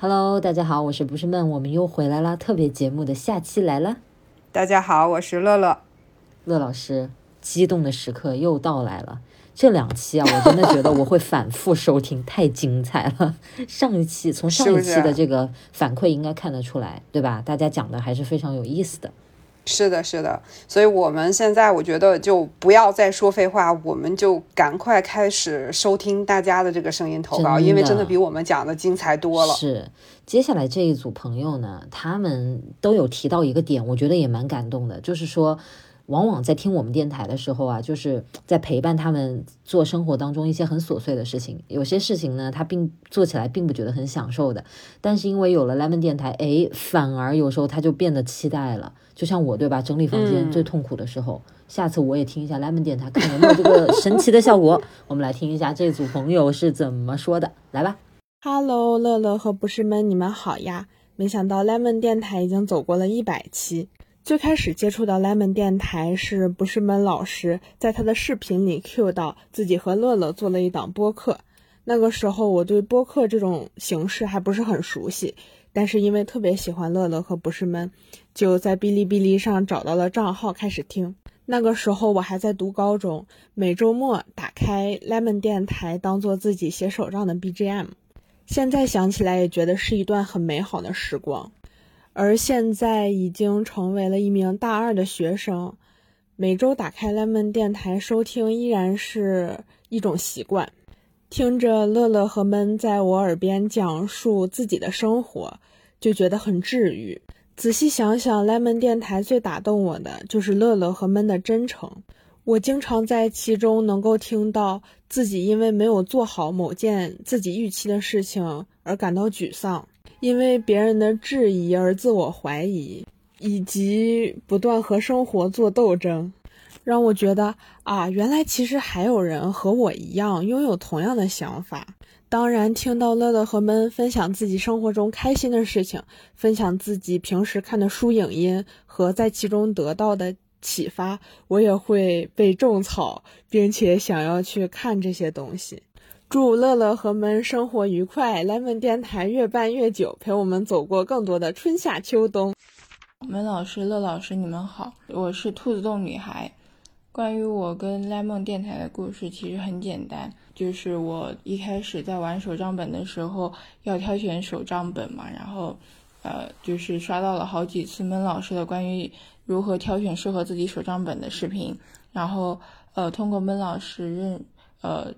Hello，大家好，我是不是闷，我们又回来啦，特别节目的下期来了。大家好，我是乐乐。乐老师，激动的时刻又到来了。这两期啊，我真的觉得我会反复收听，太精彩了。上一期从上一期的这个反馈应该看得出来，对吧？大家讲的还是非常有意思的。是的，是的，所以我们现在我觉得就不要再说废话，我们就赶快开始收听大家的这个声音投稿，因为真的比我们讲的精彩多了。是，接下来这一组朋友呢，他们都有提到一个点，我觉得也蛮感动的，就是说。往往在听我们电台的时候啊，就是在陪伴他们做生活当中一些很琐碎的事情。有些事情呢，他并做起来并不觉得很享受的，但是因为有了 Lemon 电台，哎，反而有时候他就变得期待了。就像我对吧，整理房间最痛苦的时候，下次我也听一下 Lemon 电台，看有没有这个神奇的效果。我们来听一下这组朋友是怎么说的，来吧。Hello，乐乐和不是们，你们好呀！没想到 Lemon 电台已经走过了一百期。最开始接触到 Lemon 电台是不是闷老师在他的视频里 cue 到自己和乐乐做了一档播客？那个时候我对播客这种形式还不是很熟悉，但是因为特别喜欢乐乐和不是闷，就在哔哩哔哩上找到了账号开始听。那个时候我还在读高中，每周末打开 Lemon 电台当做自己写手账的 BGM。现在想起来也觉得是一段很美好的时光。而现在已经成为了一名大二的学生，每周打开 Lemon 电台收听依然是一种习惯。听着乐乐和闷在我耳边讲述自己的生活，就觉得很治愈。仔细想想，Lemon 电台最打动我的就是乐乐和闷的真诚。我经常在其中能够听到自己因为没有做好某件自己预期的事情而感到沮丧。因为别人的质疑而自我怀疑，以及不断和生活做斗争，让我觉得啊，原来其实还有人和我一样拥有同样的想法。当然，听到乐乐和闷分享自己生活中开心的事情，分享自己平时看的书影音和在其中得到的启发，我也会被种草，并且想要去看这些东西。祝乐乐和闷生活愉快，lemon 电台越办越久，陪我们走过更多的春夏秋冬。闷老师、乐老师，你们好，我是兔子洞女孩。关于我跟 lemon 电台的故事，其实很简单，就是我一开始在玩手账本的时候，要挑选手账本嘛，然后，呃，就是刷到了好几次闷老师的关于如何挑选适合自己手账本的视频，然后，呃，通过闷老师认，呃。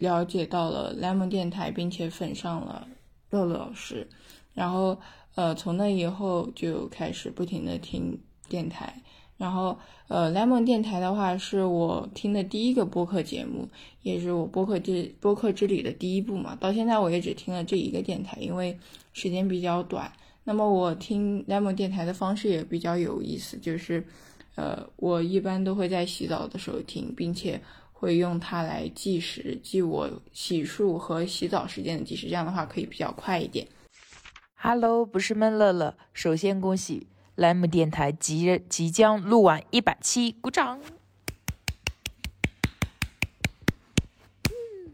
了解到了 lemon 电台，并且粉上了乐乐老师，然后呃，从那以后就开始不停的听电台，然后呃，lemon 电台的话是我听的第一个播客节目，也是我播客之播客之旅的第一步嘛。到现在我也只听了这一个电台，因为时间比较短。那么我听 lemon 电台的方式也比较有意思，就是呃，我一般都会在洗澡的时候听，并且。会用它来计时，记我洗漱和洗澡时间的计时，这样的话可以比较快一点。Hello，不是闷乐乐，首先恭喜莱姆电台即即将录完一百期，鼓掌。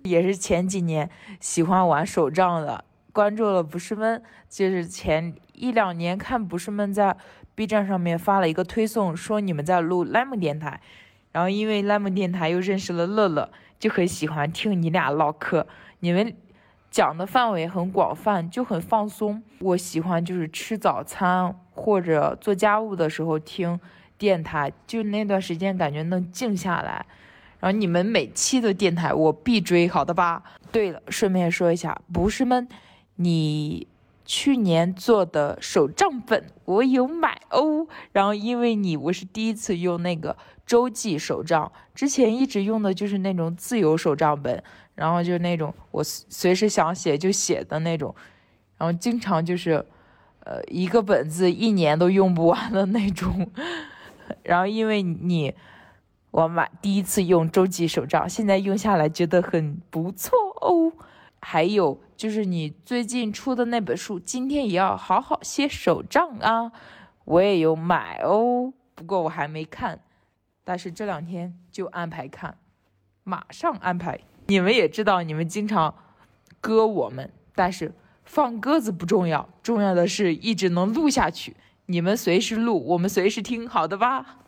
也是前几年喜欢玩手账的，关注了不是闷，就是前一两年看不是闷在 B 站上面发了一个推送，说你们在录莱姆电台。然后因为 lemon 电台又认识了乐乐，就很喜欢听你俩唠嗑。你们讲的范围很广泛，就很放松。我喜欢就是吃早餐或者做家务的时候听电台，就那段时间感觉能静下来。然后你们每期的电台我必追，好的吧？对了，顺便说一下，不是们，你去年做的手账本我有买哦。然后因为你，我是第一次用那个。周记手账之前一直用的就是那种自由手账本，然后就那种我随时想写就写的那种，然后经常就是，呃，一个本子一年都用不完的那种。然后因为你，我买第一次用周记手账，现在用下来觉得很不错哦。还有就是你最近出的那本书，今天也要好好写手账啊，我也有买哦，不过我还没看。但是这两天就安排看，马上安排。你们也知道，你们经常割我们，但是放鸽子不重要，重要的是一直能录下去。你们随时录，我们随时听，好的吧？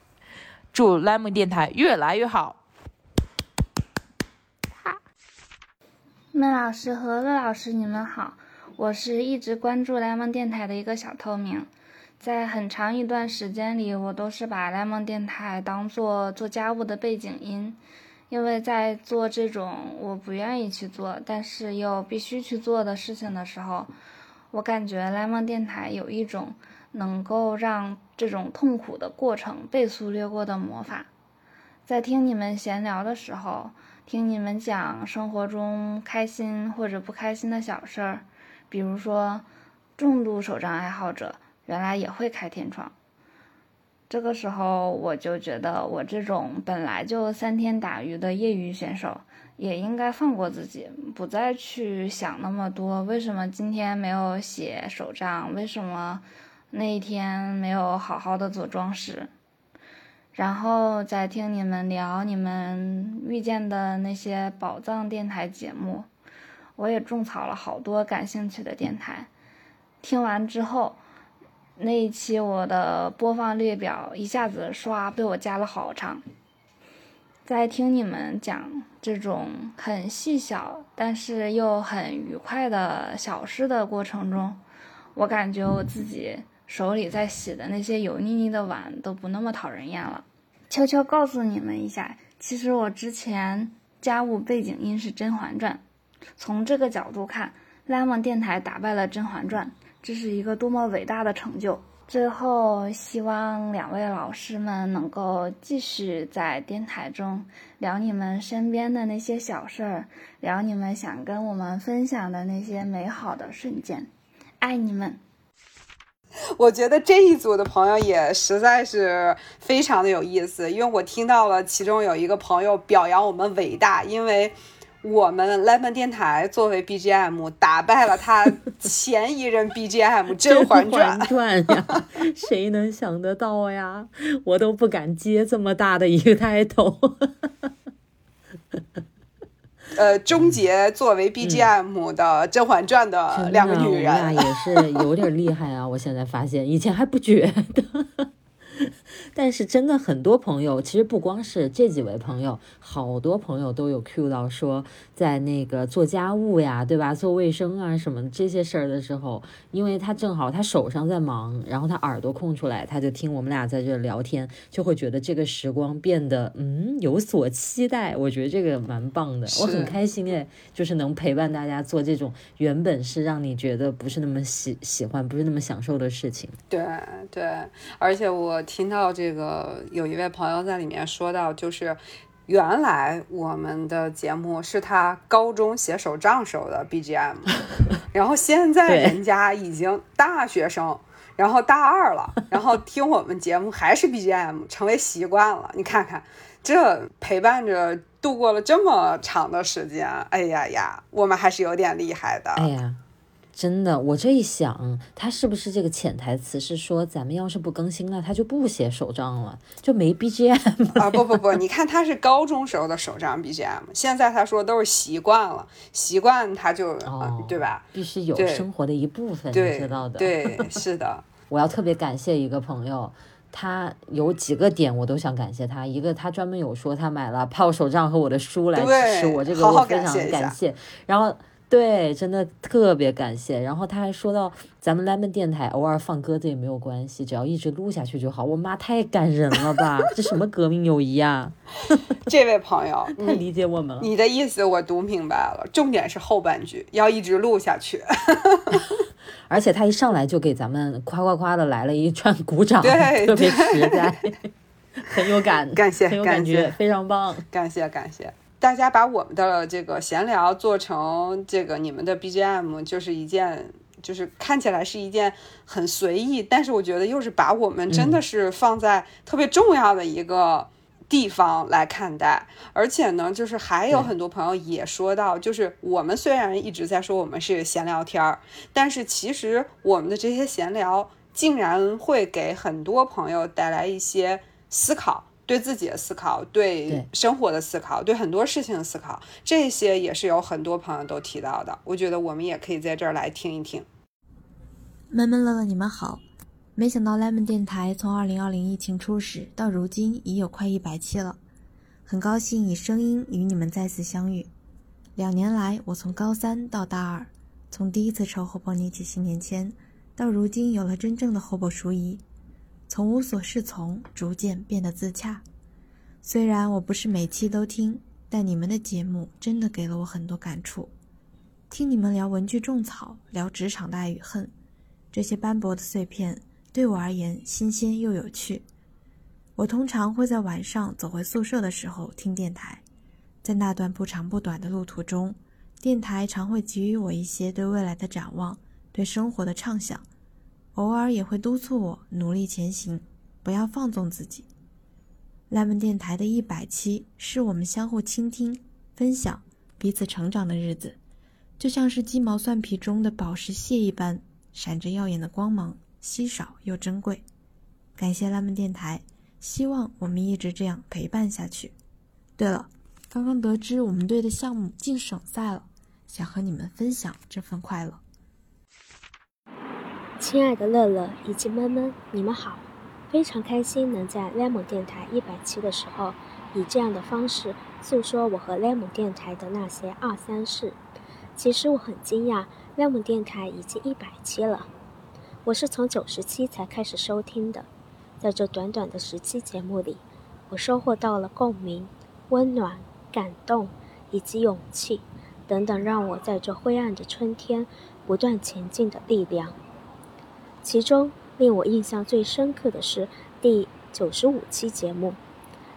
祝 lemon 电台越来越好。闷老师和乐老师，你们好，我是一直关注 lemon 电台的一个小透明。在很长一段时间里，我都是把 lemon 电台当做做家务的背景音，因为在做这种我不愿意去做，但是又必须去做的事情的时候，我感觉 lemon 电台有一种能够让这种痛苦的过程被速掠过的魔法。在听你们闲聊的时候，听你们讲生活中开心或者不开心的小事儿，比如说重度手账爱好者。原来也会开天窗，这个时候我就觉得我这种本来就三天打鱼的业余选手，也应该放过自己，不再去想那么多。为什么今天没有写手账？为什么那一天没有好好的做装饰？然后再听你们聊你们遇见的那些宝藏电台节目，我也种草了好多感兴趣的电台，听完之后。那一期我的播放列表一下子刷被我加了好长。在听你们讲这种很细小但是又很愉快的小事的过程中，我感觉我自己手里在洗的那些油腻腻的碗都不那么讨人厌了。悄悄告诉你们一下，其实我之前家务背景音是《甄嬛传》，从这个角度看，lemon 电台打败了《甄嬛传》。这是一个多么伟大的成就！最后，希望两位老师们能够继续在电台中聊你们身边的那些小事儿，聊你们想跟我们分享的那些美好的瞬间。爱你们！我觉得这一组的朋友也实在是非常的有意思，因为我听到了其中有一个朋友表扬我们伟大，因为。我们 lemon 电台作为 BGM 打败了他前一任 BGM《甄嬛传》呀，谁能想得到呀？我都不敢接这么大的一个 title。呃，终结作为 BGM 的《甄嬛传》的两个女人，也是有点厉害啊！我现在发现，以前还不觉得。但是真的很多朋友，其实不光是这几位朋友，好多朋友都有 Q 到说，在那个做家务呀，对吧？做卫生啊什么这些事儿的时候，因为他正好他手上在忙，然后他耳朵空出来，他就听我们俩在这聊天，就会觉得这个时光变得嗯有所期待。我觉得这个蛮棒的，我很开心哎，就是能陪伴大家做这种原本是让你觉得不是那么喜喜欢、不是那么享受的事情。对对，而且我听到这。个有一位朋友在里面说到，就是原来我们的节目是他高中写手账时候的 BGM，然后现在人家已经大学生，然后大二了，然后听我们节目还是 BGM，成为习惯了。你看看，这陪伴着度过了这么长的时间，哎呀呀，我们还是有点厉害的。哎呀。真的，我这一想，他是不是这个潜台词是说，咱们要是不更新了，他就不写手账了，就没 BGM 啊？不不不，你看他是高中时候的手账 BGM，现在他说都是习惯了，习惯他就，对吧？必须有生活的一部分，你知道的。对，是的。我要特别感谢一个朋友，他有几个点我都想感谢他。一个，他专门有说他买了泡手账和我的书来支持我，这个我非常感谢。然后。对，真的特别感谢。然后他还说到，咱们 lemon 电台偶尔放鸽子也没有关系，只要一直录下去就好。我妈太感人了吧，这什么革命友谊啊！这位朋友太理解我们了。你的意思我读明白了，重点是后半句要一直录下去。而且他一上来就给咱们夸夸夸的来了一串鼓掌，对，特别实在，很有感，感谢，很有感觉，非常棒，感谢感谢。大家把我们的这个闲聊做成这个你们的 BGM，就是一件，就是看起来是一件很随意，但是我觉得又是把我们真的是放在特别重要的一个地方来看待。而且呢，就是还有很多朋友也说到，就是我们虽然一直在说我们是闲聊天儿，但是其实我们的这些闲聊竟然会给很多朋友带来一些思考。对自己的思考，对生活的思考，对很多事情的思考，这些也是有很多朋友都提到的。我觉得我们也可以在这儿来听一听。闷闷乐乐，你们好！没想到 lemon 电台从二零二零疫情初始到如今已有快一百期了，很高兴以声音与你们再次相遇。两年来，我从高三到大二，从第一次抽厚薄年起新年签，到如今有了真正的厚薄淑仪。从无所适从，逐渐变得自洽。虽然我不是每期都听，但你们的节目真的给了我很多感触。听你们聊文具种草，聊职场的爱与恨，这些斑驳的碎片对我而言新鲜又有趣。我通常会在晚上走回宿舍的时候听电台，在那段不长不短的路途中，电台常会给予我一些对未来的展望，对生活的畅想。偶尔也会督促我努力前行，不要放纵自己。赖门电台的一百期是我们相互倾听、分享、彼此成长的日子，就像是鸡毛蒜皮中的宝石蟹一般，闪着耀眼的光芒，稀少又珍贵。感谢赖门电台，希望我们一直这样陪伴下去。对了，刚刚得知我们队的项目进省赛了，想和你们分享这份快乐。亲爱的乐乐以及闷闷，你们好！非常开心能在 lemon 电台一百期的时候，以这样的方式诉说我和 lemon 电台的那些二三事。其实我很惊讶，lemon 电台已经一百期了。我是从九十期才开始收听的，在这短短的十期节目里，我收获到了共鸣、温暖、感动以及勇气等等，让我在这灰暗的春天不断前进的力量。其中令我印象最深刻的是第九十五期节目，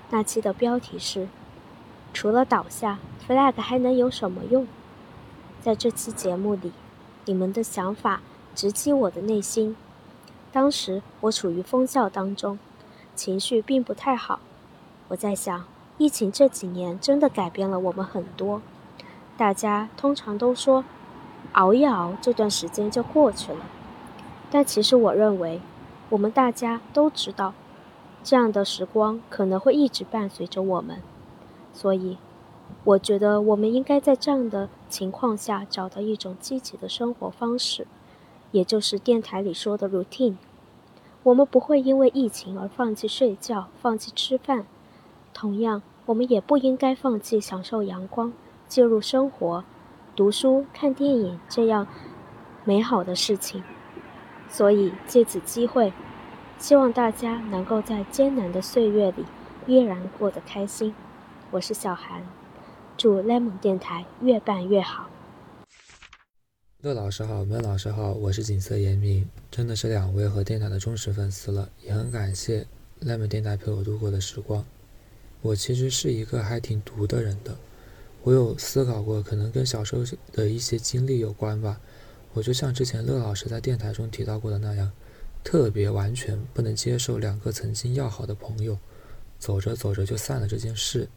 那期的标题是“除了倒下，flag 还能有什么用？”在这期节目里，你们的想法直击我的内心。当时我处于疯笑当中，情绪并不太好。我在想，疫情这几年真的改变了我们很多。大家通常都说，熬一熬，这段时间就过去了。但其实我认为，我们大家都知道，这样的时光可能会一直伴随着我们。所以，我觉得我们应该在这样的情况下找到一种积极的生活方式，也就是电台里说的 routine。我们不会因为疫情而放弃睡觉、放弃吃饭，同样，我们也不应该放弃享受阳光、介入生活、读书、看电影这样美好的事情。所以借此机会，希望大家能够在艰难的岁月里依然过得开心。我是小韩，祝 lemon 电台越办越好。乐老师好，闷老师好，我是锦瑟严明，真的是两位和电台的忠实粉丝了，也很感谢 lemon 电台陪我度过的时光。我其实是一个还挺独的人的，我有思考过，可能跟小时候的一些经历有关吧。我就像之前乐老师在电台中提到过的那样，特别完全不能接受两个曾经要好的朋友走着走着就散了这件事，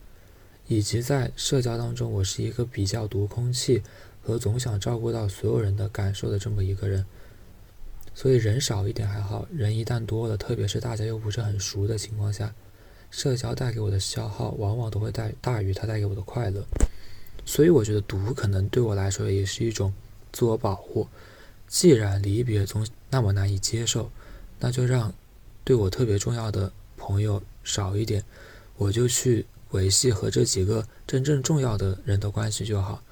以及在社交当中，我是一个比较读空气和总想照顾到所有人的感受的这么一个人。所以人少一点还好，人一旦多了，特别是大家又不是很熟的情况下，社交带给我的消耗往往都会大大于它带给我的快乐。所以我觉得读可能对我来说也是一种。自我保护。既然离别总那么难以接受，那就让对我特别重要的朋友少一点，我就去维系和这几个真正重要的人的关系就好。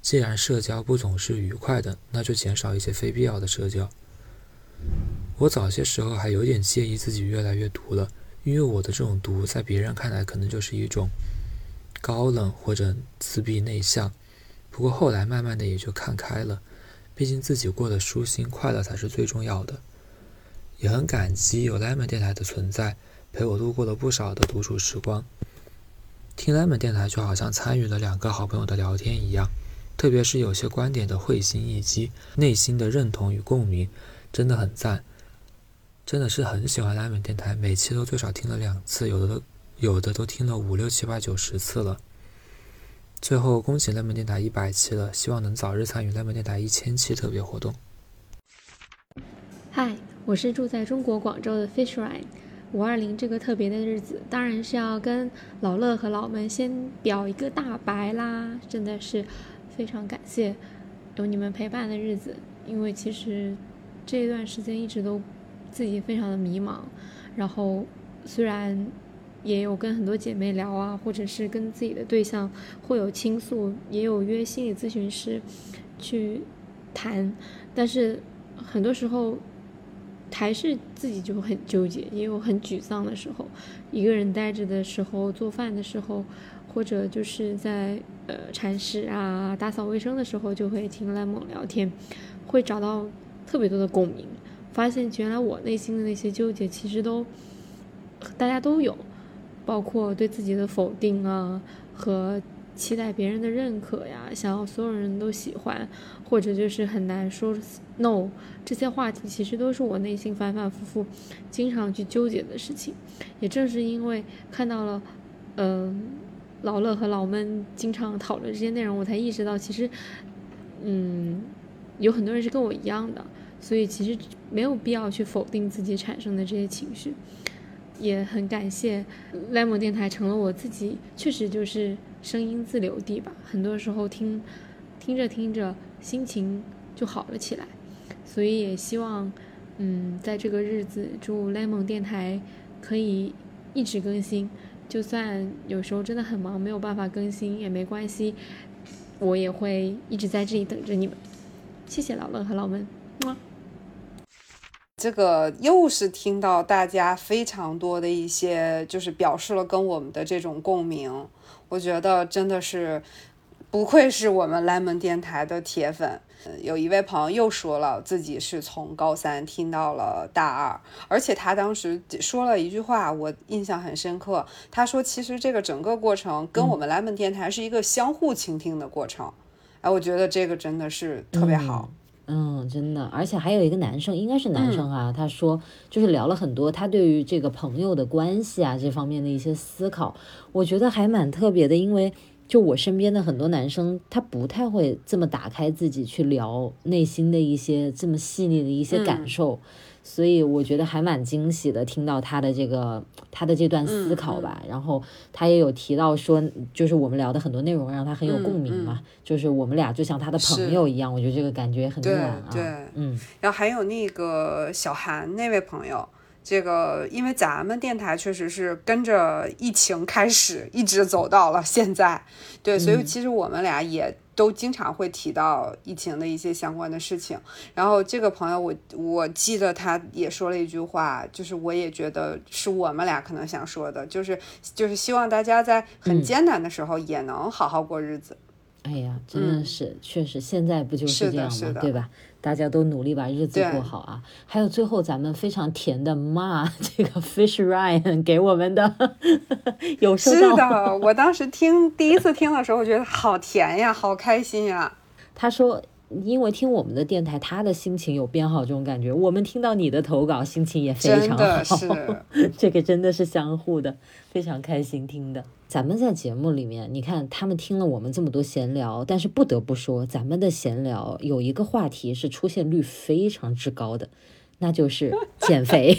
既然社交不总是愉快的，那就减少一些非必要的社交。我早些时候还有点介意自己越来越毒了，因为我的这种毒在别人看来可能就是一种高冷或者自闭内向。不过后来慢慢的也就看开了，毕竟自己过得舒心快乐才是最重要的。也很感激有 lemon 电台的存在，陪我度过了不少的独处时光。听 lemon 电台就好像参与了两个好朋友的聊天一样，特别是有些观点的会心一击，内心的认同与共鸣，真的很赞。真的是很喜欢 lemon 电台，每期都最少听了两次，有的都有的都听了五六七八九十次了。最后，恭喜 lemon 电台一百期了，希望能早日参与 lemon 电台一千期特别活动。嗨，我是住在中国广州的 Fish Ryan，五二零这个特别的日子，当然是要跟老乐和老们先表一个大白啦！真的是非常感谢有你们陪伴的日子，因为其实这一段时间一直都自己非常的迷茫，然后虽然也有跟很多姐妹聊啊，或者是跟自己的对象会有倾诉，也有约心理咨询师去谈，但是很多时候。还是自己就很纠结，也有很沮丧的时候。一个人待着的时候，做饭的时候，或者就是在呃铲屎啊、打扫卫生的时候，就会听赖梦聊天，会找到特别多的共鸣。发现原来我内心的那些纠结，其实都大家都有，包括对自己的否定啊和。期待别人的认可呀，想要所有人都喜欢，或者就是很难说 no，这些话题其实都是我内心反反复复、经常去纠结的事情。也正是因为看到了，嗯，老乐和老闷经常讨论这些内容，我才意识到其实，嗯，有很多人是跟我一样的，所以其实没有必要去否定自己产生的这些情绪。也很感谢 lemon 电台成了我自己，确实就是。声音自留地吧，很多时候听，听着听着，心情就好了起来。所以也希望，嗯，在这个日子，祝 lemon 电台可以一直更新。就算有时候真的很忙，没有办法更新也没关系，我也会一直在这里等着你们。谢谢老乐和老闷，么。这个又是听到大家非常多的一些，就是表示了跟我们的这种共鸣。我觉得真的是不愧是我们 lemon 电台的铁粉。有一位朋友又说了，自己是从高三听到了大二，而且他当时说了一句话，我印象很深刻。他说：“其实这个整个过程跟我们 lemon 电台是一个相互倾听的过程。”哎，我觉得这个真的是特别好。嗯，真的，而且还有一个男生，应该是男生啊。他说，就是聊了很多他对于这个朋友的关系啊这方面的一些思考，我觉得还蛮特别的。因为就我身边的很多男生，他不太会这么打开自己去聊内心的一些这么细腻的一些感受。所以我觉得还蛮惊喜的，听到他的这个他的这段思考吧。然后他也有提到说，就是我们聊的很多内容让他很有共鸣嘛，就是我们俩就像他的朋友一样。我觉得这个感觉很暖啊。对，嗯。然后还有那个小韩那位朋友，这个因为咱们电台确实是跟着疫情开始，一直走到了现在。对，所以其实我们俩也。都经常会提到疫情的一些相关的事情，然后这个朋友我我记得他也说了一句话，就是我也觉得是我们俩可能想说的，就是就是希望大家在很艰难的时候也能好好过日子。哎呀，真的是，确实现在不就是这样吗？对吧？大家都努力把日子过好啊！还有最后咱们非常甜的骂 这个 Fish Ryan 给我们的，有收到。是的，我当时听第一次听的时候，我觉得好甜呀，好开心呀。他说。因为听我们的电台，他的心情有变好，这种感觉。我们听到你的投稿，心情也非常好。这个真的是相互的，非常开心听的。咱们在节目里面，你看他们听了我们这么多闲聊，但是不得不说，咱们的闲聊有一个话题是出现率非常之高的，那就是减肥、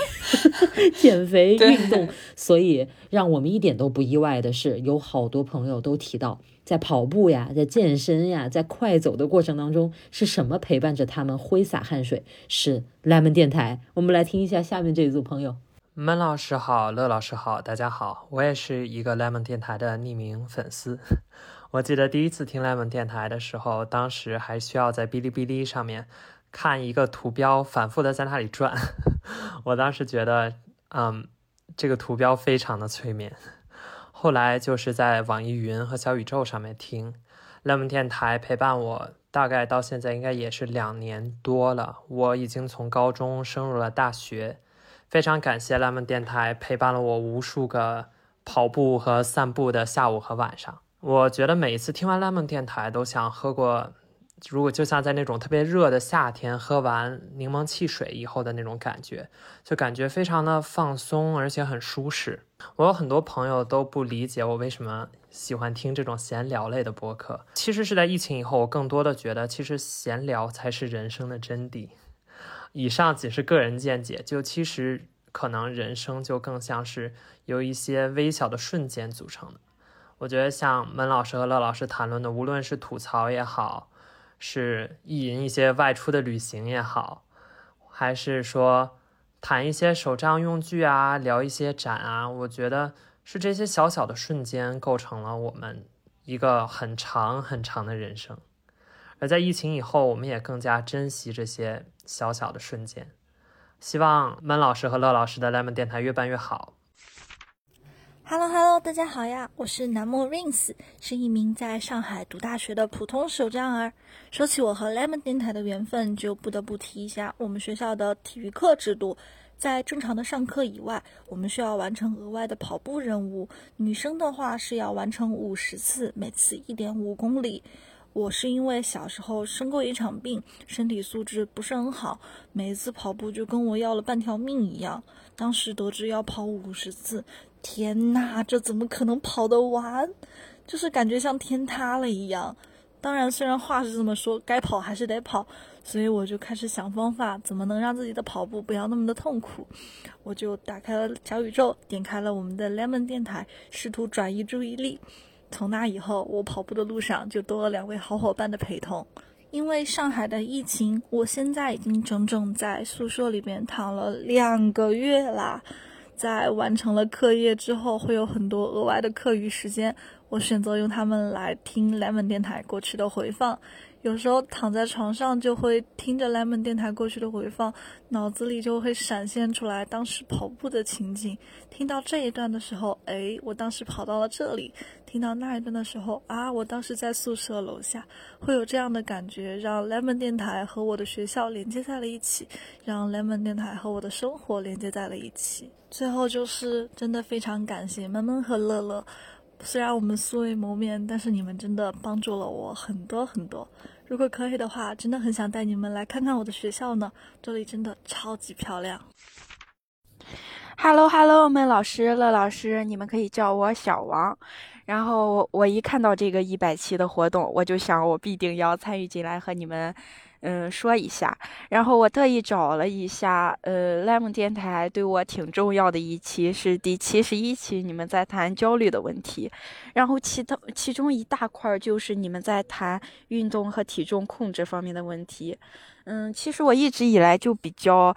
减肥运动。所以让我们一点都不意外的是，有好多朋友都提到。在跑步呀，在健身呀，在快走的过程当中，是什么陪伴着他们挥洒汗水？是 lemon 电台。我们来听一下下面这一组朋友。闷老师好，乐老师好，大家好，我也是一个 lemon 电台的匿名粉丝。我记得第一次听 lemon 电台的时候，当时还需要在哔哩哔哩上面看一个图标，反复的在那里转。我当时觉得，嗯，这个图标非常的催眠。后来就是在网易云和小宇宙上面听，lemon 电台陪伴我，大概到现在应该也是两年多了。我已经从高中升入了大学，非常感谢 lemon 电台陪伴了我无数个跑步和散步的下午和晚上。我觉得每一次听完 lemon 电台，都想喝过。如果就像在那种特别热的夏天，喝完柠檬汽水以后的那种感觉，就感觉非常的放松，而且很舒适。我有很多朋友都不理解我为什么喜欢听这种闲聊类的播客。其实是在疫情以后，我更多的觉得，其实闲聊才是人生的真谛。以上仅是个人见解，就其实可能人生就更像是由一些微小的瞬间组成的。我觉得像门老师和乐老师谈论的，无论是吐槽也好，是意淫一些外出的旅行也好，还是说谈一些手账用具啊，聊一些展啊，我觉得是这些小小的瞬间构成了我们一个很长很长的人生。而在疫情以后，我们也更加珍惜这些小小的瞬间。希望闷老师和乐老师的 lemon 电台越办越好。Hello Hello，大家好呀，我是南木 Rings，是一名在上海读大学的普通手账儿。说起我和 lemon 电台的缘分，就不得不提一下我们学校的体育课制度。在正常的上课以外，我们需要完成额外的跑步任务。女生的话是要完成五十次，每次一点五公里。我是因为小时候生过一场病，身体素质不是很好，每一次跑步就跟我要了半条命一样。当时得知要跑五十次，天呐，这怎么可能跑得完？就是感觉像天塌了一样。当然，虽然话是这么说，该跑还是得跑，所以我就开始想方法，怎么能让自己的跑步不要那么的痛苦。我就打开了小宇宙，点开了我们的 Lemon 电台，试图转移注意力。从那以后，我跑步的路上就多了两位好伙伴的陪同。因为上海的疫情，我现在已经整整在宿舍里边躺了两个月啦。在完成了课业之后，会有很多额外的课余时间，我选择用它们来听 Lemon 电台过去的回放。有时候躺在床上就会听着 Lemon 电台过去的回放，脑子里就会闪现出来当时跑步的情景。听到这一段的时候，诶，我当时跑到了这里；听到那一段的时候，啊，我当时在宿舍楼下，会有这样的感觉，让 Lemon 电台和我的学校连接在了一起，让 Lemon 电台和我的生活连接在了一起。最后就是真的非常感谢闷闷和乐乐，虽然我们素未谋面，但是你们真的帮助了我很多很多。如果可以的话，真的很想带你们来看看我的学校呢，这里真的超级漂亮。Hello Hello，闷老师、乐老师，你们可以叫我小王。然后我一看到这个一百期的活动，我就想我必定要参与进来和你们。嗯，说一下，然后我特意找了一下，呃，lemon 电台对我挺重要的一期是第七十一期，你们在谈焦虑的问题，然后其他其中一大块就是你们在谈运动和体重控制方面的问题。嗯，其实我一直以来就比较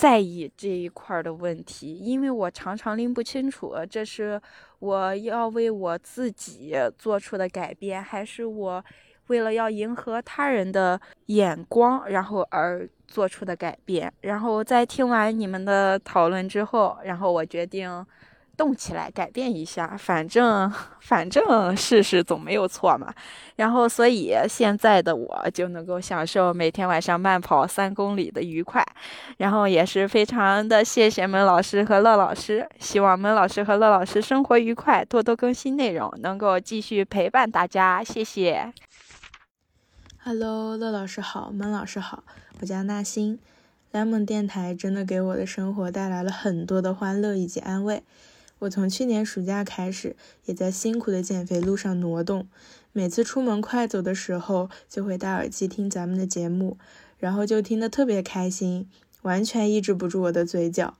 在意这一块儿的问题，因为我常常拎不清楚，这是我要为我自己做出的改变，还是我。为了要迎合他人的眼光，然后而做出的改变。然后在听完你们的讨论之后，然后我决定动起来改变一下。反正 反正试试总没有错嘛。然后所以现在的我就能够享受每天晚上慢跑三公里的愉快。然后也是非常的谢谢门老师和乐老师。希望门老师和乐老师生活愉快，多多更新内容，能够继续陪伴大家。谢谢。Hello，乐老师好，闷老师好，我叫纳新。莱蒙电台真的给我的生活带来了很多的欢乐以及安慰。我从去年暑假开始，也在辛苦的减肥路上挪动。每次出门快走的时候，就会戴耳机听咱们的节目，然后就听得特别开心，完全抑制不住我的嘴角，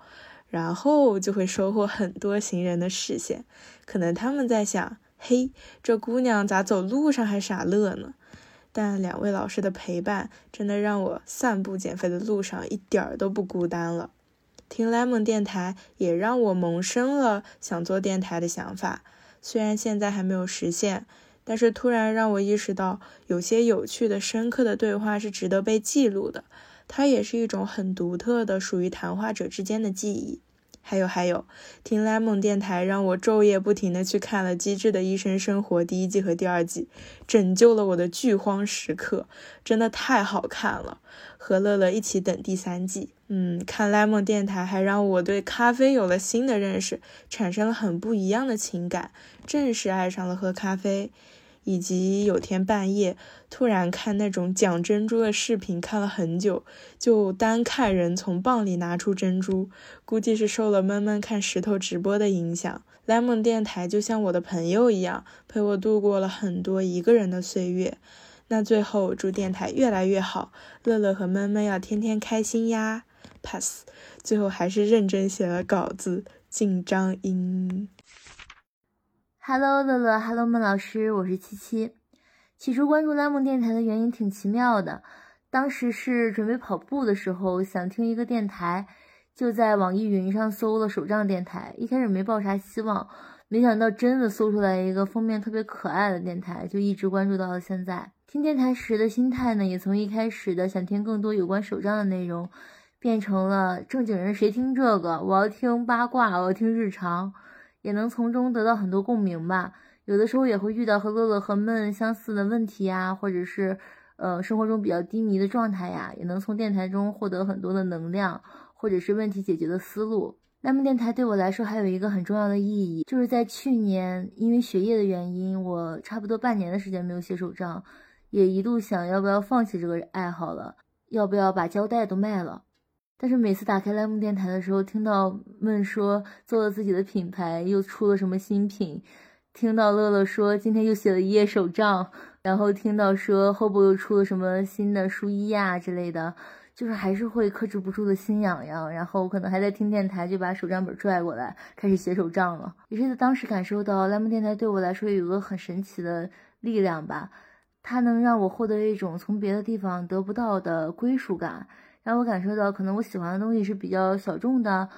然后就会收获很多行人的视线。可能他们在想，嘿，这姑娘咋走路上还傻乐呢？但两位老师的陪伴，真的让我散步减肥的路上一点儿都不孤单了。听 lemon 电台也让我萌生了想做电台的想法，虽然现在还没有实现，但是突然让我意识到，有些有趣的、深刻的对话是值得被记录的。它也是一种很独特的、属于谈话者之间的记忆。还有还有，听 lemon 电台让我昼夜不停的去看了《机智的医生生活》第一季和第二季，拯救了我的剧荒时刻，真的太好看了。和乐乐一起等第三季。嗯，看 lemon 电台还让我对咖啡有了新的认识，产生了很不一样的情感，正式爱上了喝咖啡。以及有天半夜突然看那种讲珍珠的视频，看了很久，就单看人从蚌里拿出珍珠，估计是受了闷闷看石头直播的影响。lemon 电台就像我的朋友一样，陪我度过了很多一个人的岁月。那最后祝电台越来越好，乐乐和闷闷要天天开心呀！pass，最后还是认真写了稿子，紧张音。Hello，乐乐，Hello，孟老师，我是七七。起初关注拉梦电台的原因挺奇妙的，当时是准备跑步的时候，想听一个电台，就在网易云上搜了手账电台。一开始没抱啥希望，没想到真的搜出来一个封面特别可爱的电台，就一直关注到了现在。听电台时的心态呢，也从一开始的想听更多有关手账的内容，变成了正经人谁听这个？我要听八卦，我要听日常，也能从中得到很多共鸣吧。有的时候也会遇到和乐乐和闷相似的问题呀，或者是呃生活中比较低迷的状态呀，也能从电台中获得很多的能量，或者是问题解决的思路。那么电台对我来说还有一个很重要的意义，就是在去年因为学业的原因，我差不多半年的时间没有写手账。也一度想要不要放弃这个爱好了，要不要把胶带都卖了？但是每次打开莱姆电台的时候，听到闷说做了自己的品牌，又出了什么新品，听到乐乐说今天又写了一页手账，然后听到说后部又出了什么新的书衣呀之类的，就是还是会克制不住的心痒痒。然后可能还在听电台，就把手账本拽过来开始写手账了。也是在当时感受到莱姆电台对我来说有个很神奇的力量吧。它能让我获得一种从别的地方得不到的归属感，让我感受到可能我喜欢的东西是比较小众的，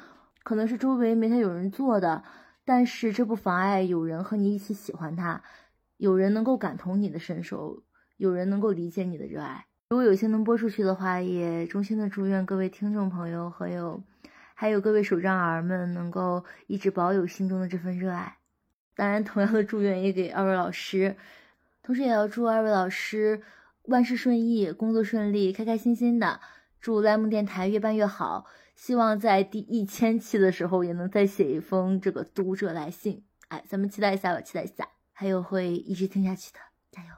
可能是周围没太有人做的，但是这不妨碍有人和你一起喜欢它，有人能够感同你的身受，有人能够理解你的热爱。如果有幸能播出去的话，也衷心的祝愿各位听众朋友和有还有各位手账儿们能够一直保有心中的这份热爱。当然，同样的祝愿也给二位老师。同时也要祝二位老师万事顺意，工作顺利，开开心心的。祝莱姆电台越办越好，希望在第一千期的时候也能再写一封这个读者来信。哎，咱们期待一下吧，期待一下，还有会一直听下去的，加油！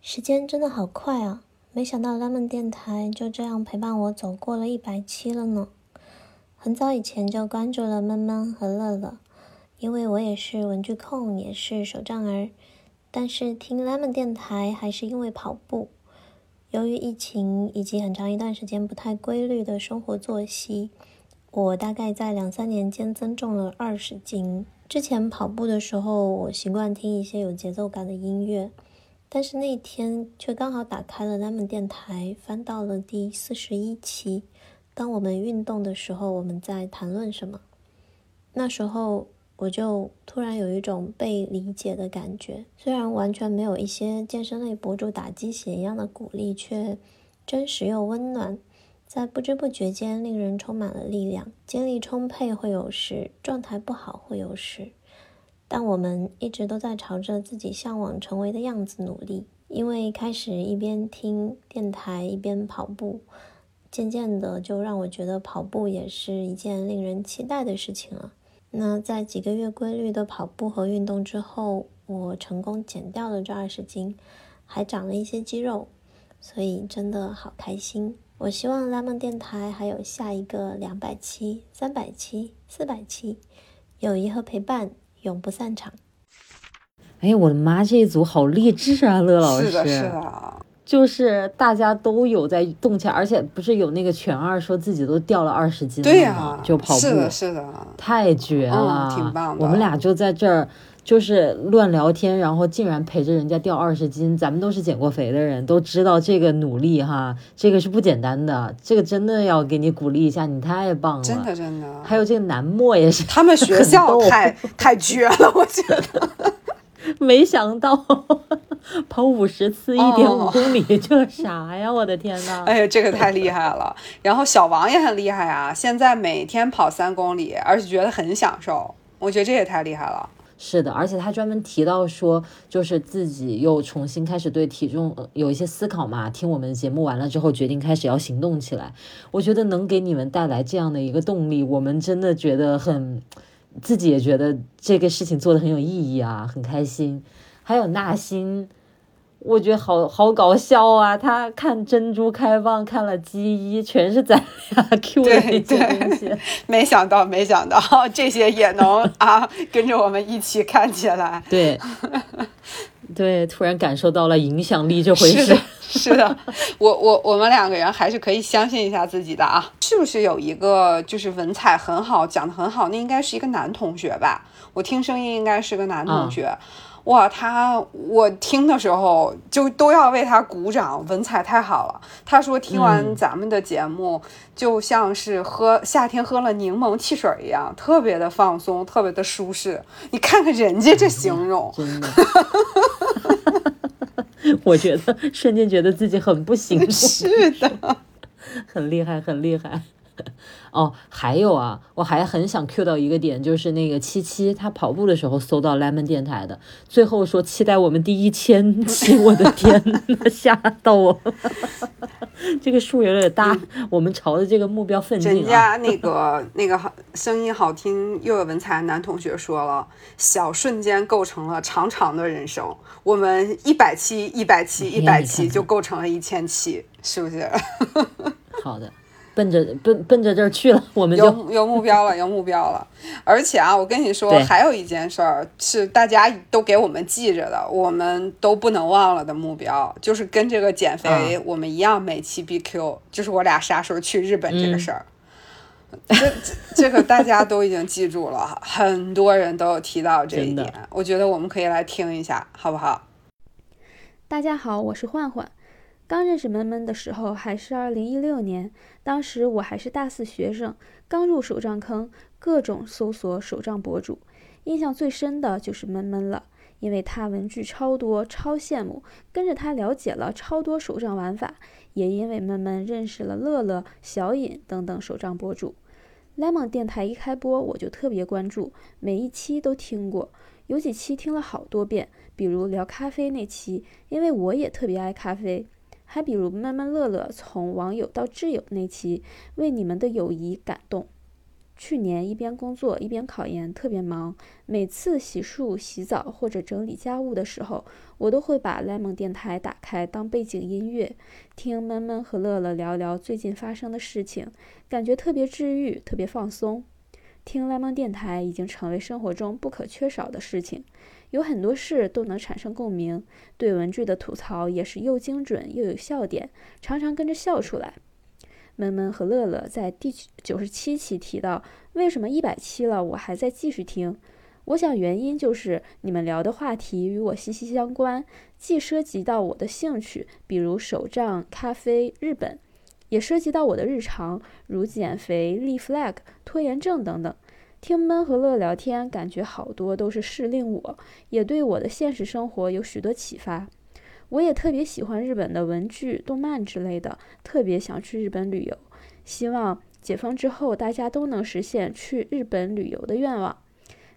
时间真的好快啊，没想到莱姆电台就这样陪伴我走过了一百期了呢。很早以前就关注了闷闷和乐乐，因为我也是文具控，也是手账儿。但是听 Lemon 电台还是因为跑步。由于疫情以及很长一段时间不太规律的生活作息，我大概在两三年间增重了二十斤。之前跑步的时候，我习惯听一些有节奏感的音乐，但是那天却刚好打开了他们电台，翻到了第四十一期。当我们运动的时候，我们在谈论什么？那时候。我就突然有一种被理解的感觉，虽然完全没有一些健身类博主打鸡血一样的鼓励，却真实又温暖，在不知不觉间令人充满了力量。精力充沛会有时，状态不好会有时，但我们一直都在朝着自己向往成为的样子努力。因为开始一边听电台一边跑步，渐渐的就让我觉得跑步也是一件令人期待的事情了。那在几个月规律的跑步和运动之后，我成功减掉了这二十斤，还长了一些肌肉，所以真的好开心。我希望拉梦电台还有下一个两百期、三百期、四百期，友谊和陪伴永不散场。哎，我的妈，这一组好励志啊，乐老师。是的，是的。就是大家都有在动起来，而且不是有那个全二说自己都掉了二十斤对呀，就跑步，是的，是的，太绝了，挺棒的。我们俩就在这儿就是乱聊天，然后竟然陪着人家掉二十斤。咱们都是减过肥的人，都知道这个努力哈，这个是不简单的，这个真的要给你鼓励一下，你太棒了，真的真的。还有这个南莫也是，他们学校太 太绝了，我觉得。没想到 跑五十次一点五公里，这啥呀？我的天呐！哎呀，这个太厉害了。然后小王也很厉害啊，现在每天跑三公里，而且觉得很享受。我觉得这也太厉害了。是的，而且他专门提到说，就是自己又重新开始对体重有一些思考嘛。听我们节目完了之后，决定开始要行动起来。我觉得能给你们带来这样的一个动力，我们真的觉得很。自己也觉得这个事情做的很有意义啊，很开心。还有纳新，我觉得好好搞笑啊！他看珍珠开蚌，看了 G 一，全是咱俩 Q 的那些东西。没想到，没想到 这些也能啊，跟着我们一起看起来。对，对，突然感受到了影响力这回事。是的，是的，我我我们两个人还是可以相信一下自己的啊。是不是有一个就是文采很好，讲的很好？那应该是一个男同学吧？我听声音应该是个男同学。哇，他我听的时候就都要为他鼓掌，文采太好了。他说听完咱们的节目，就像是喝夏天喝了柠檬汽水一样，特别的放松，特别的舒适。你看看人家这形容，我觉得瞬间觉得自己很不行。是的，很厉害，很厉害。哦，还有啊，我还很想 Q 到一个点，就是那个七七，他跑步的时候搜到 Lemon 电台的，最后说期待我们第一千期，我的天呐，吓到我，这个数有点大，我们朝着这个目标奋进啊。人 家那个那个声音好听又有文采男同学说了，小瞬间构成了长长的人生，我们一百期、一百期、一百期就构成了一千期，是不是？好的。奔着奔奔着这儿去了，我们就有有目标了，有目标了。而且啊，我跟你说，还有一件事儿是大家都给我们记着的，我们都不能忘了的目标，就是跟这个减肥我们一样，每期 BQ，就是我俩啥时候去日本这个事儿。这这个大家都已经记住了，很多人都有提到这一点。我觉得我们可以来听一下，好不好？大家好，我是焕焕。刚认识闷闷的时候还是二零一六年，当时我还是大四学生，刚入手账坑，各种搜索手账博主，印象最深的就是闷闷了，因为他文具超多，超羡慕，跟着他了解了超多手账玩法，也因为闷闷认识了乐乐、小尹等等手账博主。lemon 电台一开播我就特别关注，每一期都听过，有几期听了好多遍，比如聊咖啡那期，因为我也特别爱咖啡。还比如闷闷乐乐从网友到挚友那期，为你们的友谊感动。去年一边工作一边考研，特别忙，每次洗漱、洗澡或者整理家务的时候，我都会把 lemon 电台打开当背景音乐，听闷闷和乐乐聊聊最近发生的事情，感觉特别治愈，特别放松。听 lemon 电台已经成为生活中不可缺少的事情。有很多事都能产生共鸣，对文具的吐槽也是又精准又有笑点，常常跟着笑出来。闷闷和乐乐在第九十七期提到，为什么一百期了我还在继续听？我想原因就是你们聊的话题与我息息相关，既涉及到我的兴趣，比如手账、咖啡、日本，也涉及到我的日常，如减肥、立 flag、拖延症等等。听闷和乐聊天，感觉好多都是事令我，也对我的现实生活有许多启发。我也特别喜欢日本的文具、动漫之类的，特别想去日本旅游。希望解封之后，大家都能实现去日本旅游的愿望。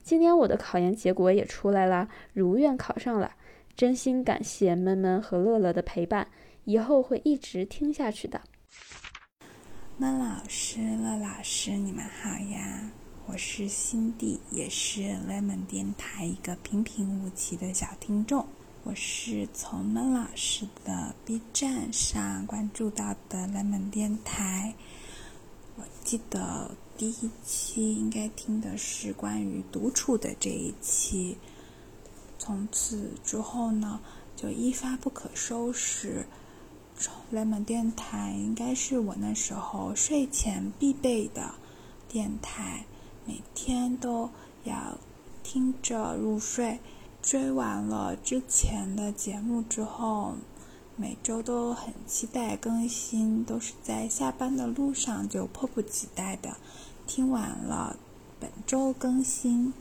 今年我的考研结果也出来了，如愿考上了。真心感谢闷闷和乐乐的陪伴，以后会一直听下去的。闷老师、乐老师，你们好呀！我是新地，也是 lemon 电台一个平平无奇的小听众。我是从闷老师的 B 站上关注到的 lemon 电台。我记得第一期应该听的是关于独处的这一期。从此之后呢，就一发不可收拾。lemon 电台应该是我那时候睡前必备的电台。每天都要听着入睡，追完了之前的节目之后，每周都很期待更新，都是在下班的路上就迫不及待的听完了本周更新，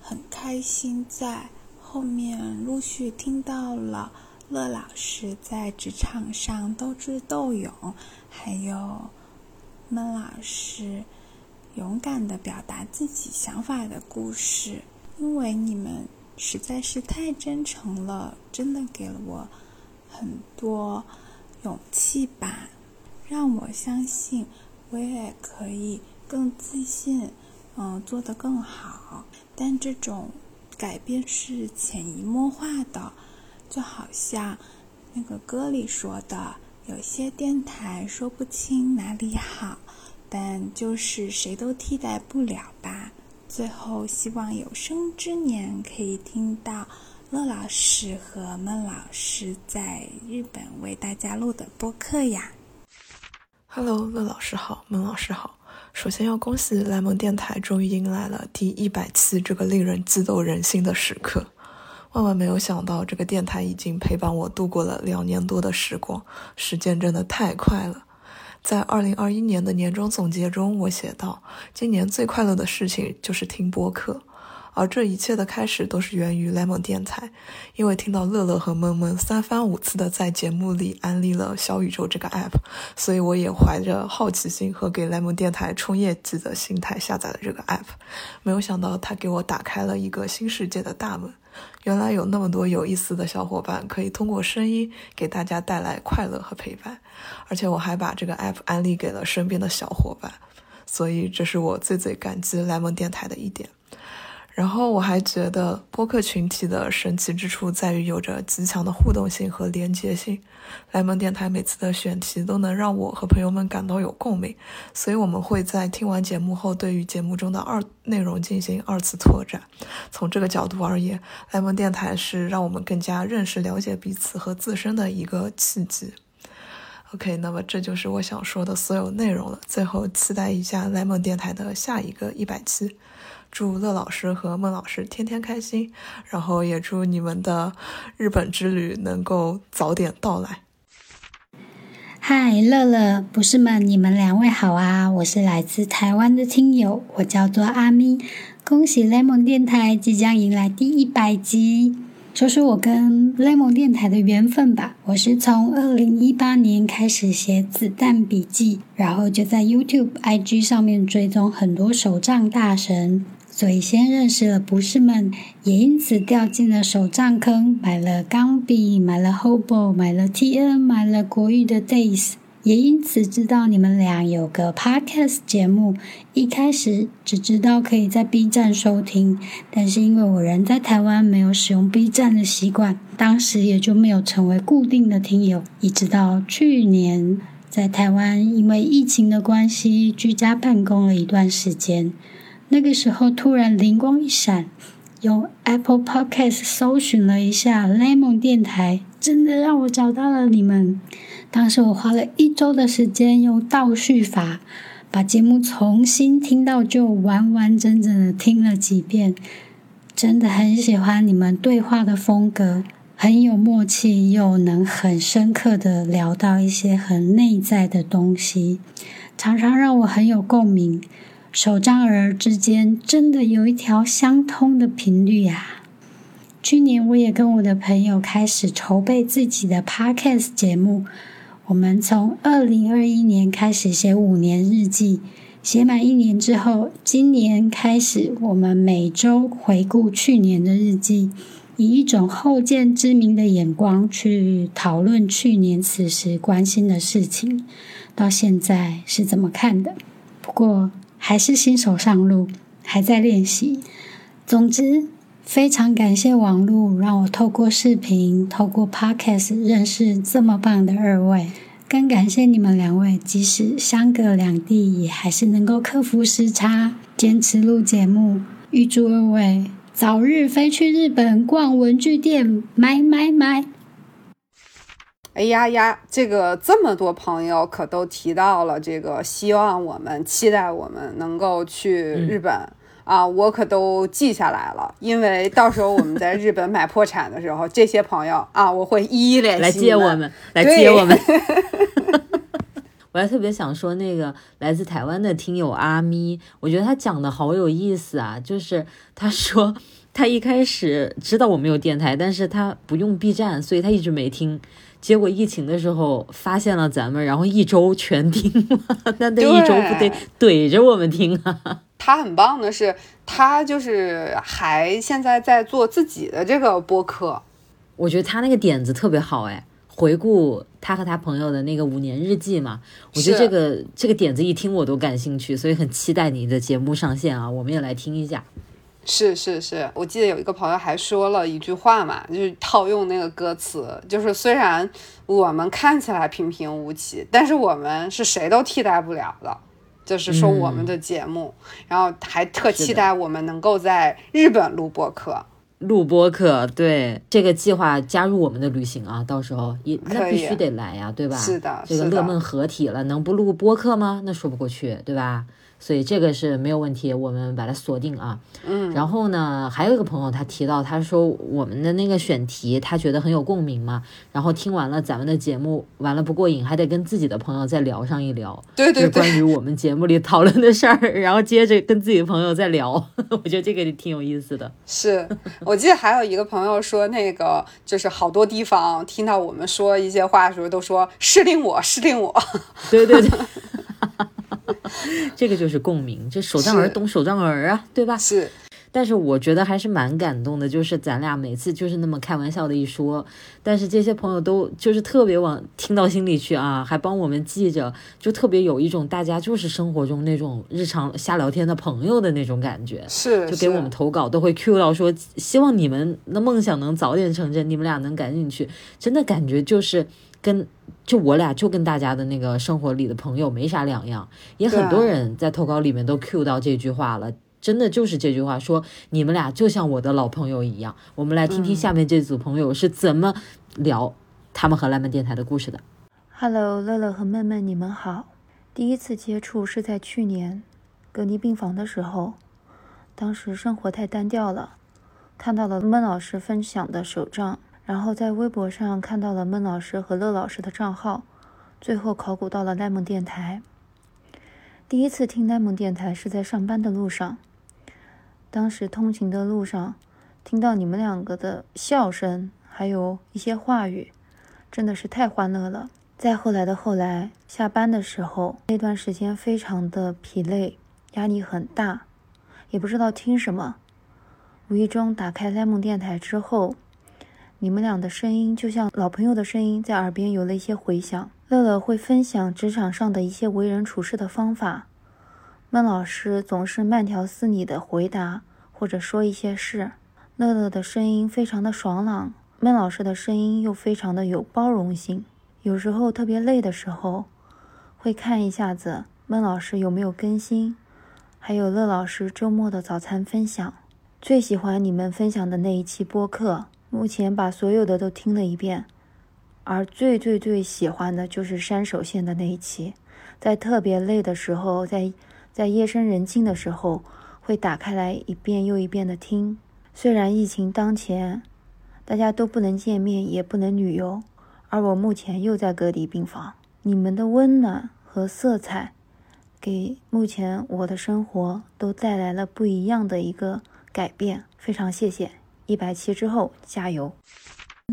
很开心在后面陆续听到了乐老师在职场上斗智斗勇，还有闷老师。勇敢的表达自己想法的故事，因为你们实在是太真诚了，真的给了我很多勇气吧，让我相信我也可以更自信，嗯，做得更好。但这种改变是潜移默化的，就好像那个歌里说的，有些电台说不清哪里好。但就是谁都替代不了吧。最后，希望有生之年可以听到乐老师和孟老师在日本为大家录的播客呀。Hello，乐老师好，孟老师好。首先要恭喜莱蒙电台终于迎来了第一百期这个令人激动人心的时刻。万万没有想到，这个电台已经陪伴我度过了两年多的时光，时间真的太快了。在二零二一年的年终总结中，我写道：今年最快乐的事情就是听播客。而这一切的开始都是源于 Lemon 电台，因为听到乐乐和闷闷三番五次的在节目里安利了小宇宙这个 app，所以我也怀着好奇心和给 Lemon 电台冲业绩的心态下载了这个 app。没有想到它给我打开了一个新世界的大门，原来有那么多有意思的小伙伴可以通过声音给大家带来快乐和陪伴，而且我还把这个 app 安利给了身边的小伙伴，所以这是我最最感激 Lemon 电台的一点。然后我还觉得播客群体的神奇之处在于有着极强的互动性和连接性。莱蒙电台每次的选题都能让我和朋友们感到有共鸣，所以我们会在听完节目后对于节目中的二内容进行二次拓展。从这个角度而言，莱蒙电台是让我们更加认识、了解彼此和自身的一个契机。OK，那么这就是我想说的所有内容了。最后期待一下莱蒙电台的下一个一百期。祝乐老师和孟老师天天开心，然后也祝你们的日本之旅能够早点到来。嗨，乐乐，不是们，你们两位好啊！我是来自台湾的听友，我叫做阿咪。恭喜 Lemon 电台即将迎来第一百集，说说我跟 Lemon 电台的缘分吧。我是从二零一八年开始写子弹笔记，然后就在 YouTube、IG 上面追踪很多手账大神。所以先认识了不是们，也因此掉进了手账坑，买了钢笔，买了 Hobo，买了 TN，买了国语的 Days，也因此知道你们俩有个 Podcast 节目。一开始只知道可以在 B 站收听，但是因为我人在台湾，没有使用 B 站的习惯，当时也就没有成为固定的听友。一直到去年在台湾，因为疫情的关系，居家办公了一段时间。那个时候突然灵光一闪，用 Apple Podcast 搜寻了一下 Lemon 电台，真的让我找到了你们。当时我花了一周的时间，用倒叙法把节目重新听到，就完完整整的听了几遍。真的很喜欢你们对话的风格，很有默契，又能很深刻的聊到一些很内在的东西，常常让我很有共鸣。手账儿之间真的有一条相通的频率呀！去年我也跟我的朋友开始筹备自己的 podcast 节目。我们从二零二一年开始写五年日记，写满一年之后，今年开始我们每周回顾去年的日记，以一种后见之明的眼光去讨论去年此时关心的事情，到现在是怎么看的？不过。还是新手上路，还在练习。总之，非常感谢网络，让我透过视频、透过 Podcast 认识这么棒的二位。更感谢你们两位，即使相隔两地，也还是能够克服时差，坚持录节目。预祝二位早日飞去日本逛文具店，买买买！哎呀呀，这个这么多朋友可都提到了这个，希望我们期待我们能够去日本啊，我可都记下来了，因为到时候我们在日本买破产的时候，这些朋友啊，我会一一联系来接我们，来接我们。我还特别想说，那个来自台湾的听友阿咪，我觉得他讲的好有意思啊，就是他说他一开始知道我们有电台，但是他不用 B 站，所以他一直没听。结果疫情的时候发现了咱们，然后一周全听了，那那一周不得怼着我们听啊？他很棒的是，他就是还现在在做自己的这个播客，我觉得他那个点子特别好哎，回顾他和他朋友的那个五年日记嘛，我觉得这个这个点子一听我都感兴趣，所以很期待你的节目上线啊，我们也来听一下。是是是，我记得有一个朋友还说了一句话嘛，就是套用那个歌词，就是虽然我们看起来平平无奇，但是我们是谁都替代不了的，就是说我们的节目，然后还特期待我们能够在日本录播客。录播客，对这个计划加入我们的旅行啊，到时候也那必须得来呀，对吧？是的，这个乐梦合体了，能不录播客吗？那说不过去，对吧？所以这个是没有问题，我们把它锁定啊。嗯，然后呢，还有一个朋友他提到，他说我们的那个选题他觉得很有共鸣嘛。然后听完了咱们的节目，完了不过瘾，还得跟自己的朋友再聊上一聊。对对对，关于我们节目里讨论的事儿，然后接着跟自己的朋友再聊，我觉得这个挺有意思的。是我记得还有一个朋友说，那个就是好多地方听到我们说一些话的时候，都说适令我，适令我。对对 对。这个就是共鸣，这手账儿懂手账儿啊，对吧？是，但是我觉得还是蛮感动的，就是咱俩每次就是那么开玩笑的一说，但是这些朋友都就是特别往听到心里去啊，还帮我们记着，就特别有一种大家就是生活中那种日常瞎聊天的朋友的那种感觉。是，就给我们投稿都会 Q 到说，希望你们的梦想能早点成真，你们俩能赶紧去，真的感觉就是跟。就我俩就跟大家的那个生活里的朋友没啥两样，也很多人在投稿里面都 cue 到这句话了，真的就是这句话，说你们俩就像我的老朋友一样。我们来听听下面这组朋友是怎么聊他们和蓝门电台的故事的。Hello，乐乐和闷闷，你们好。第一次接触是在去年隔离病房的时候，当时生活太单调了，看到了闷老师分享的手账。然后在微博上看到了孟老师和乐老师的账号，最后考古到了莱蒙电台。第一次听莱蒙电台是在上班的路上，当时通勤的路上听到你们两个的笑声，还有一些话语，真的是太欢乐了。再后来的后来，下班的时候那段时间非常的疲累，压力很大，也不知道听什么，无意中打开 Lemon 电台之后。你们俩的声音就像老朋友的声音，在耳边有了一些回响。乐乐会分享职场上的一些为人处事的方法，孟老师总是慢条斯理的回答或者说一些事。乐乐的声音非常的爽朗，孟老师的声音又非常的有包容性。有时候特别累的时候，会看一下子孟老师有没有更新，还有乐老师周末的早餐分享。最喜欢你们分享的那一期播客。目前把所有的都听了一遍，而最最最喜欢的就是山手线的那一期，在特别累的时候，在在夜深人静的时候，会打开来一遍又一遍的听。虽然疫情当前，大家都不能见面，也不能旅游，而我目前又在隔离病房，你们的温暖和色彩，给目前我的生活都带来了不一样的一个改变，非常谢谢。一百期之后，加油！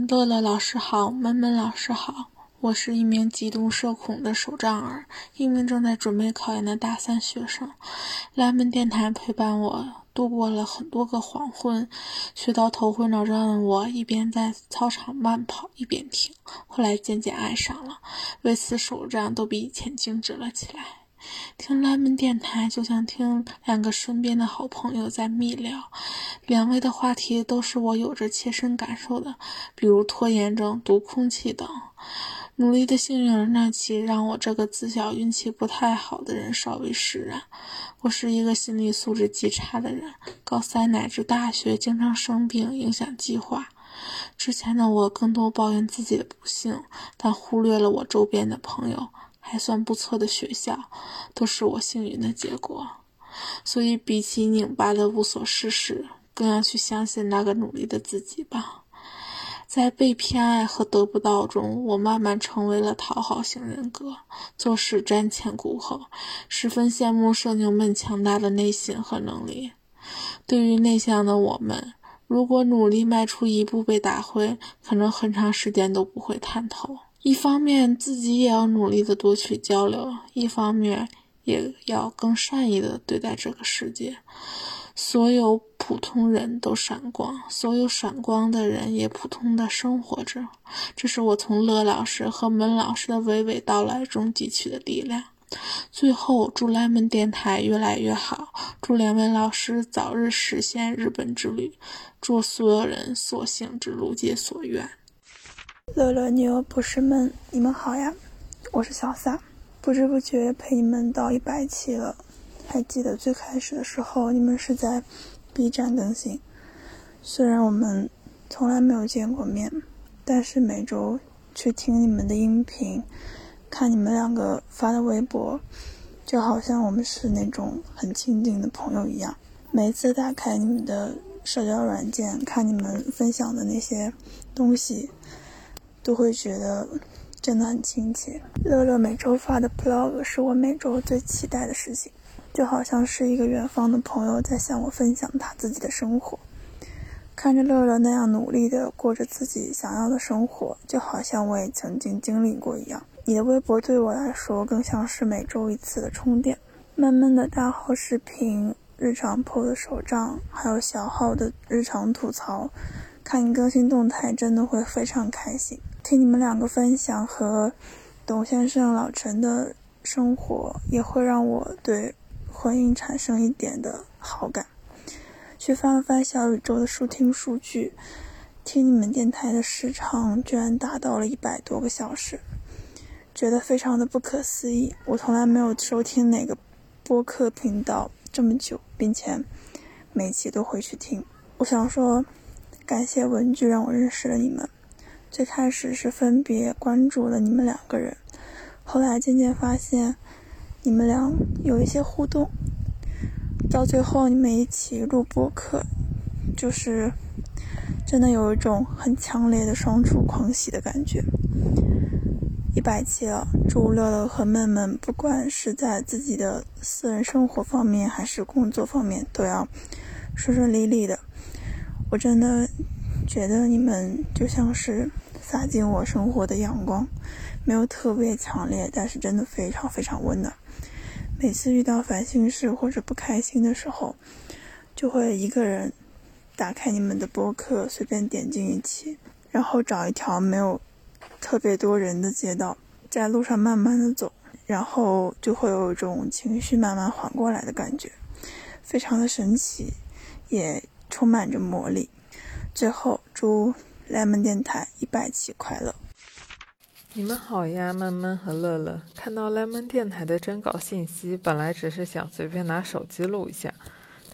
乐乐老师好，闷闷老师好，我是一名极度社恐的手账儿，一名正在准备考研的大三学生。来门电台陪伴我度过了很多个黄昏，学到头昏脑胀的我一边在操场慢跑一边听，后来渐渐爱上了，为此手账都比以前精致了起来。听蓝门电台就像听两个身边的好朋友在密聊，两位的话题都是我有着切身感受的，比如拖延症、读空气等。努力的幸运儿那期让我这个自小运气不太好的人稍微释然。我是一个心理素质极差的人，高三乃至大学经常生病，影响计划。之前的我更多抱怨自己的不幸，但忽略了我周边的朋友。还算不错的学校，都是我幸运的结果。所以，比起拧巴的无所事事，更要去相信那个努力的自己吧。在被偏爱和得不到中，我慢慢成为了讨好型人格，做事瞻前顾后，十分羡慕社牛们强大的内心和能力。对于内向的我们，如果努力迈出一步被打回，可能很长时间都不会探头。一方面自己也要努力的多去交流，一方面也要更善意的对待这个世界。所有普通人都闪光，所有闪光的人也普通的生活着。这是我从乐老师和门老师的娓娓道来中汲取的力量。最后，祝来门电台越来越好，祝两位老师早日实现日本之旅，祝所有人所行之路皆所愿。乐乐牛不是闷，你们好呀，我是小撒。不知不觉陪你们到一百期了，还记得最开始的时候，你们是在 B 站更新，虽然我们从来没有见过面，但是每周去听你们的音频，看你们两个发的微博，就好像我们是那种很亲近的朋友一样。每次打开你们的社交软件，看你们分享的那些东西，都会觉得真的很亲切。乐乐每周发的 blog 是我每周最期待的事情。就好像是一个远方的朋友在向我分享他自己的生活，看着乐乐那样努力的过着自己想要的生活，就好像我也曾经经历过一样。你的微博对我来说更像是每周一次的充电。闷闷的大号视频、日常 PO 的手账，还有小号的日常吐槽，看你更新动态真的会非常开心。听你们两个分享和董先生、老陈的生活，也会让我对。婚姻产生一点的好感，去翻了翻小宇宙的收听数据，听你们电台的时长居然达到了一百多个小时，觉得非常的不可思议。我从来没有收听哪个播客频道这么久，并且每期都会去听。我想说，感谢文具让我认识了你们。最开始是分别关注了你们两个人，后来渐渐发现。你们俩有一些互动，到最后你们一起录播客，就是真的有一种很强烈的双出狂喜的感觉。一百期了，祝乐乐和闷闷，不管是在自己的私人生活方面还是工作方面，都要顺顺利利的。我真的觉得你们就像是洒进我生活的阳光，没有特别强烈，但是真的非常非常温暖。每次遇到烦心事或者不开心的时候，就会一个人打开你们的播客，随便点进一期，然后找一条没有特别多人的街道，在路上慢慢的走，然后就会有一种情绪慢慢缓过来的感觉，非常的神奇，也充满着魔力。最后，祝 lemon 电台一百期快乐！你们好呀，闷闷和乐乐。看到 lemon 电台的征稿信息，本来只是想随便拿手机录一下，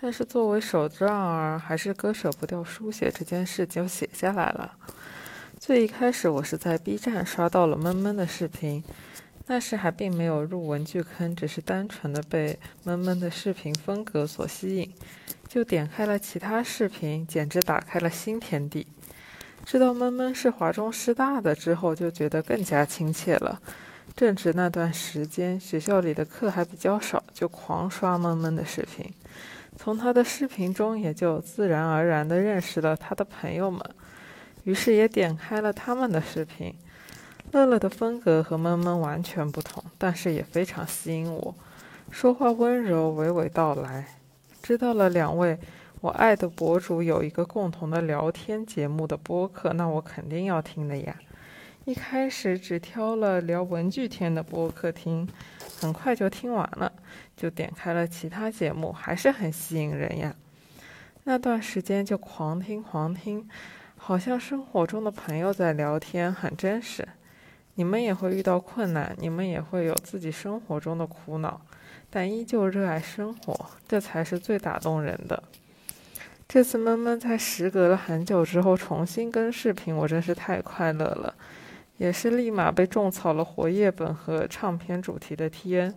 但是作为手账儿，还是割舍不掉书写这件事，就写下来了。最一开始，我是在 B 站刷到了闷闷的视频，那时还并没有入文具坑，只是单纯的被闷闷的视频风格所吸引，就点开了其他视频，简直打开了新天地。知道闷闷是华中师大的之后，就觉得更加亲切了。正值那段时间，学校里的课还比较少，就狂刷闷闷的视频。从他的视频中，也就自然而然地认识了他的朋友们，于是也点开了他们的视频。乐乐的风格和闷闷完全不同，但是也非常吸引我，说话温柔，娓娓道来。知道了两位。我爱的博主有一个共同的聊天节目的播客，那我肯定要听的呀。一开始只挑了聊文具天的播客听，很快就听完了，就点开了其他节目，还是很吸引人呀。那段时间就狂听狂听，好像生活中的朋友在聊天，很真实。你们也会遇到困难，你们也会有自己生活中的苦恼，但依旧热爱生活，这才是最打动人的。这次闷闷在时隔了很久之后重新更视频，我真是太快乐了，也是立马被种草了活页本和唱片主题的 T N。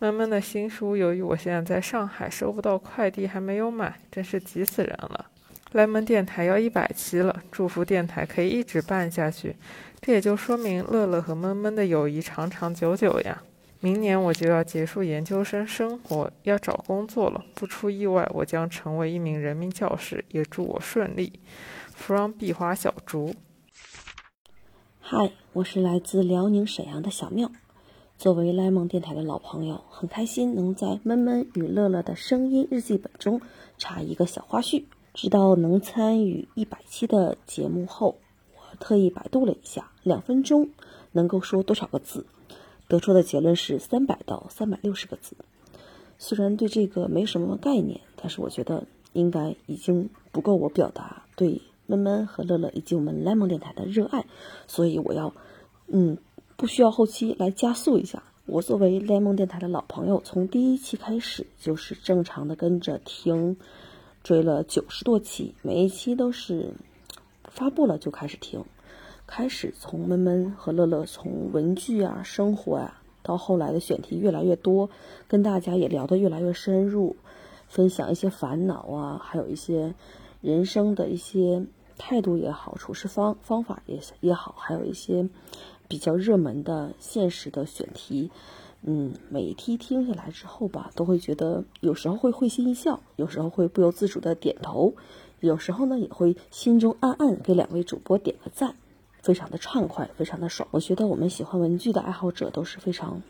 闷闷的新书，由于我现在在上海收不到快递，还没有买，真是急死人了。lemon 电台要一百期了，祝福电台可以一直办下去，这也就说明乐乐和闷闷的友谊长长久久呀。明年我就要结束研究生生活，要找工作了。不出意外，我将成为一名人民教师，也祝我顺利。From 碧华小竹。嗨，我是来自辽宁沈阳的小妙。作为莱蒙电台的老朋友，很开心能在闷闷与乐乐的声音日记本中插一个小花絮。知道能参与一百期的节目后，我特意百度了一下，两分钟能够说多少个字。得出的结论是三百到三百六十个字。虽然对这个没什么概念，但是我觉得应该已经不够我表达对闷闷和乐乐以及我们 lemon 电台的热爱，所以我要，嗯，不需要后期来加速一下。我作为 lemon 电台的老朋友，从第一期开始就是正常的跟着听追了九十多期，每一期都是发布了就开始听，开始从闷闷和乐乐从文具啊、生活呀，到后来的选题越来越多，跟大家也聊得越来越深入，分享一些烦恼啊，还有一些人生的一些态度也好，处事方方法也也好，还有一些比较热门的现实的选题。嗯，每一期听下来之后吧，都会觉得有时候会会心一笑，有时候会不由自主的点头，有时候呢也会心中暗暗给两位主播点个赞，非常的畅快，非常的爽。我觉得我们喜欢文具的爱好者都是非常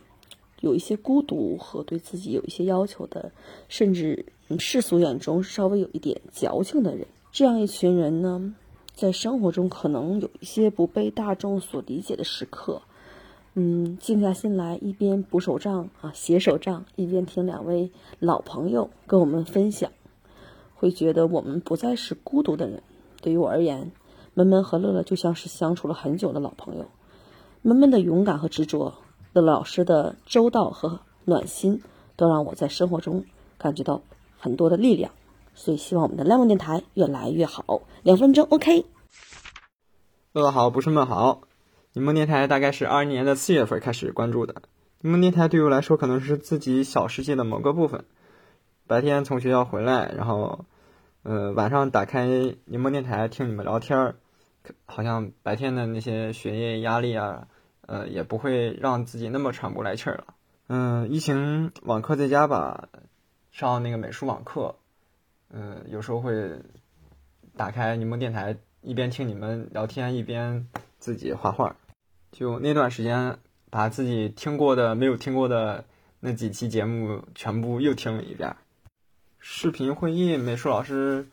有一些孤独和对自己有一些要求的，甚至世俗眼中稍微有一点矫情的人。这样一群人呢，在生活中可能有一些不被大众所理解的时刻。嗯，静下心来，一边补手账啊，写手账，一边听两位老朋友跟我们分享，会觉得我们不再是孤独的人。对于我而言，闷闷和乐乐就像是相处了很久的老朋友。闷闷的勇敢和执着，乐乐老师的周到和暖心，都让我在生活中感觉到很多的力量。所以，希望我们的 lemon 电台越来越好。两分钟，OK。乐乐好，不是闷好。柠檬电台大概是二一年的四月份开始关注的。柠檬电台对我来说可能是自己小世界的某个部分。白天从学校回来，然后，呃，晚上打开柠檬电台听你们聊天儿，好像白天的那些学业压力啊，呃，也不会让自己那么喘不来气儿了。嗯，疫情网课在家吧，上那个美术网课，嗯，有时候会打开柠檬电台，一边听你们聊天，一边自己画画。就那段时间，把自己听过的、没有听过的那几期节目全部又听了一遍。视频会议，美术老师，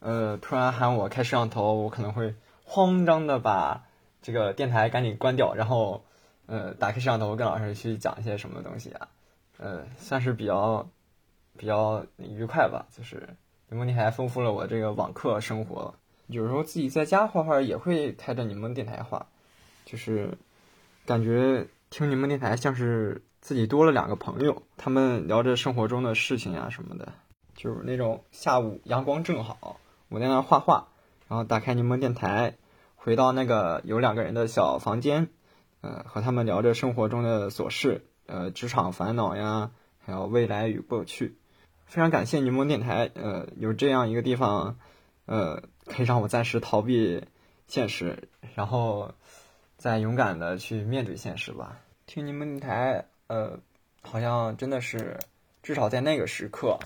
呃，突然喊我开摄像头，我可能会慌张的把这个电台赶紧关掉，然后，呃，打开摄像头跟老师去讲一些什么东西啊，呃，算是比较比较愉快吧。就是柠檬电台丰富了我这个网课生活，有时候自己在家画画也会开着柠檬电台画，就是。感觉听你们电台像是自己多了两个朋友，他们聊着生活中的事情啊什么的，就是那种下午阳光正好，我在那画画，然后打开柠檬电台，回到那个有两个人的小房间，呃，和他们聊着生活中的琐事，呃，职场烦恼呀，还有未来与过去。非常感谢柠檬电台，呃，有这样一个地方，呃，可以让我暂时逃避现实，然后。再勇敢的去面对现实吧。听你们台，呃，好像真的是，至少在那个时刻，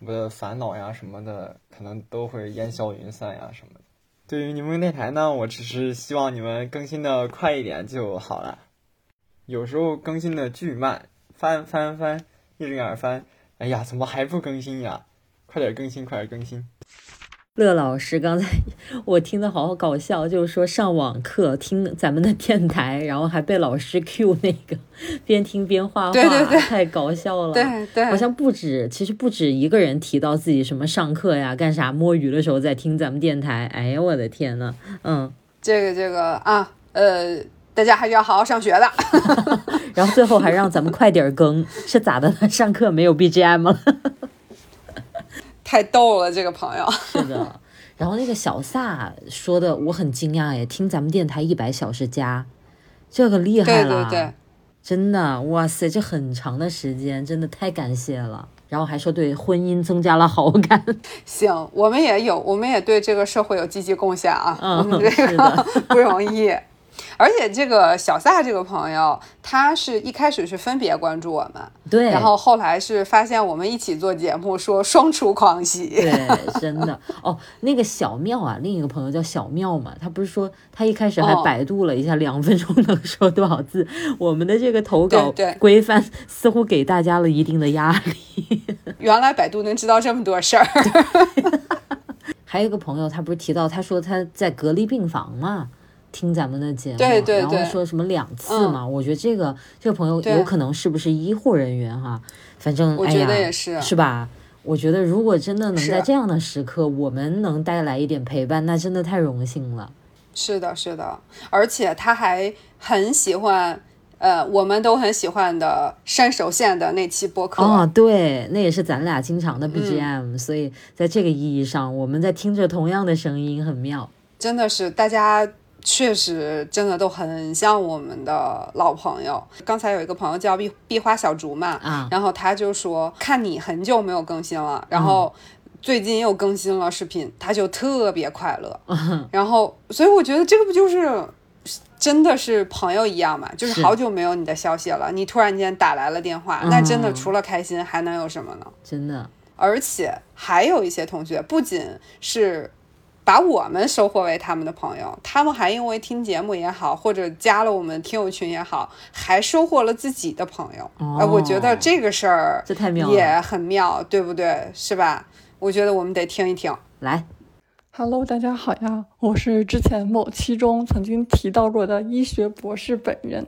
我的烦恼呀什么的，可能都会烟消云散呀什么的。对于你们电台呢，我只是希望你们更新的快一点就好了。有时候更新的巨慢，翻翻翻，一直在那翻，哎呀，怎么还不更新呀？快点更新，快点更新。乐老师刚才 我听的好搞笑，就是说上网课听咱们的电台，然后还被老师 Q 那个边听边画画，对对对，太搞笑了。对对，好像不止，其实不止一个人提到自己什么上课呀、干啥摸鱼的时候在听咱们电台。哎呀，我的天呐，嗯，这个这个啊，呃，大家还是要好好上学的。然后最后还让咱们快点更，是咋的？上课没有 BGM 了？太逗了，这个朋友 是的。然后那个小萨说的，我很惊讶耶，听咱们电台一百小时加，这个厉害了，对对对，真的，哇塞，这很长的时间，真的太感谢了。然后还说对婚姻增加了好感。行，我们也有，我们也对这个社会有积极贡献啊，嗯，我们这个 不容易。而且这个小萨这个朋友，他是一开始是分别关注我们，对，然后后来是发现我们一起做节目，说双出狂喜，对，真的哦。那个小妙啊，另一个朋友叫小妙嘛，他不是说他一开始还百度了一下两分钟能说多少字，我们的这个投稿规范似乎给大家了一定的压力。原来百度能知道这么多事儿。还有一个朋友，他不是提到他说他在隔离病房嘛？听咱们的节目，对对对，然后说什么两次嘛？我觉得这个这个朋友有可能是不是医护人员哈？反正我觉得也是，是吧？我觉得如果真的能在这样的时刻，我们能带来一点陪伴，那真的太荣幸了。是的，是的，而且他还很喜欢呃，我们都很喜欢的山手线的那期播客。哦，对，那也是咱俩经常的 BGM，、所以在这个意义上，我们在听着同样的声音，很妙。真的是大家确实真的都很像我们的老朋友。刚才有一个朋友叫壁壁花小竹嘛，嗯然后他就说看你很久没有更新了，然后最近又更新了视频，他就特别快乐。然后，所以我觉得这个不就是真的是朋友一样嘛？就是是好久没有你的消息了，你突然间打来了电话，那真的嗯除了开心还能有什么呢？真的，而且还有一些同学不仅是把我们收获为他们的朋友，他们还因为听节目也好，或者加了我们听友群也好，还收获了自己的朋友。哦呃我觉得这个事儿这太妙了也很妙，对不对？是吧？我觉得我们得听一听。来，Hello，大家好呀，我是之前某期中曾经提到过的医学博士本人。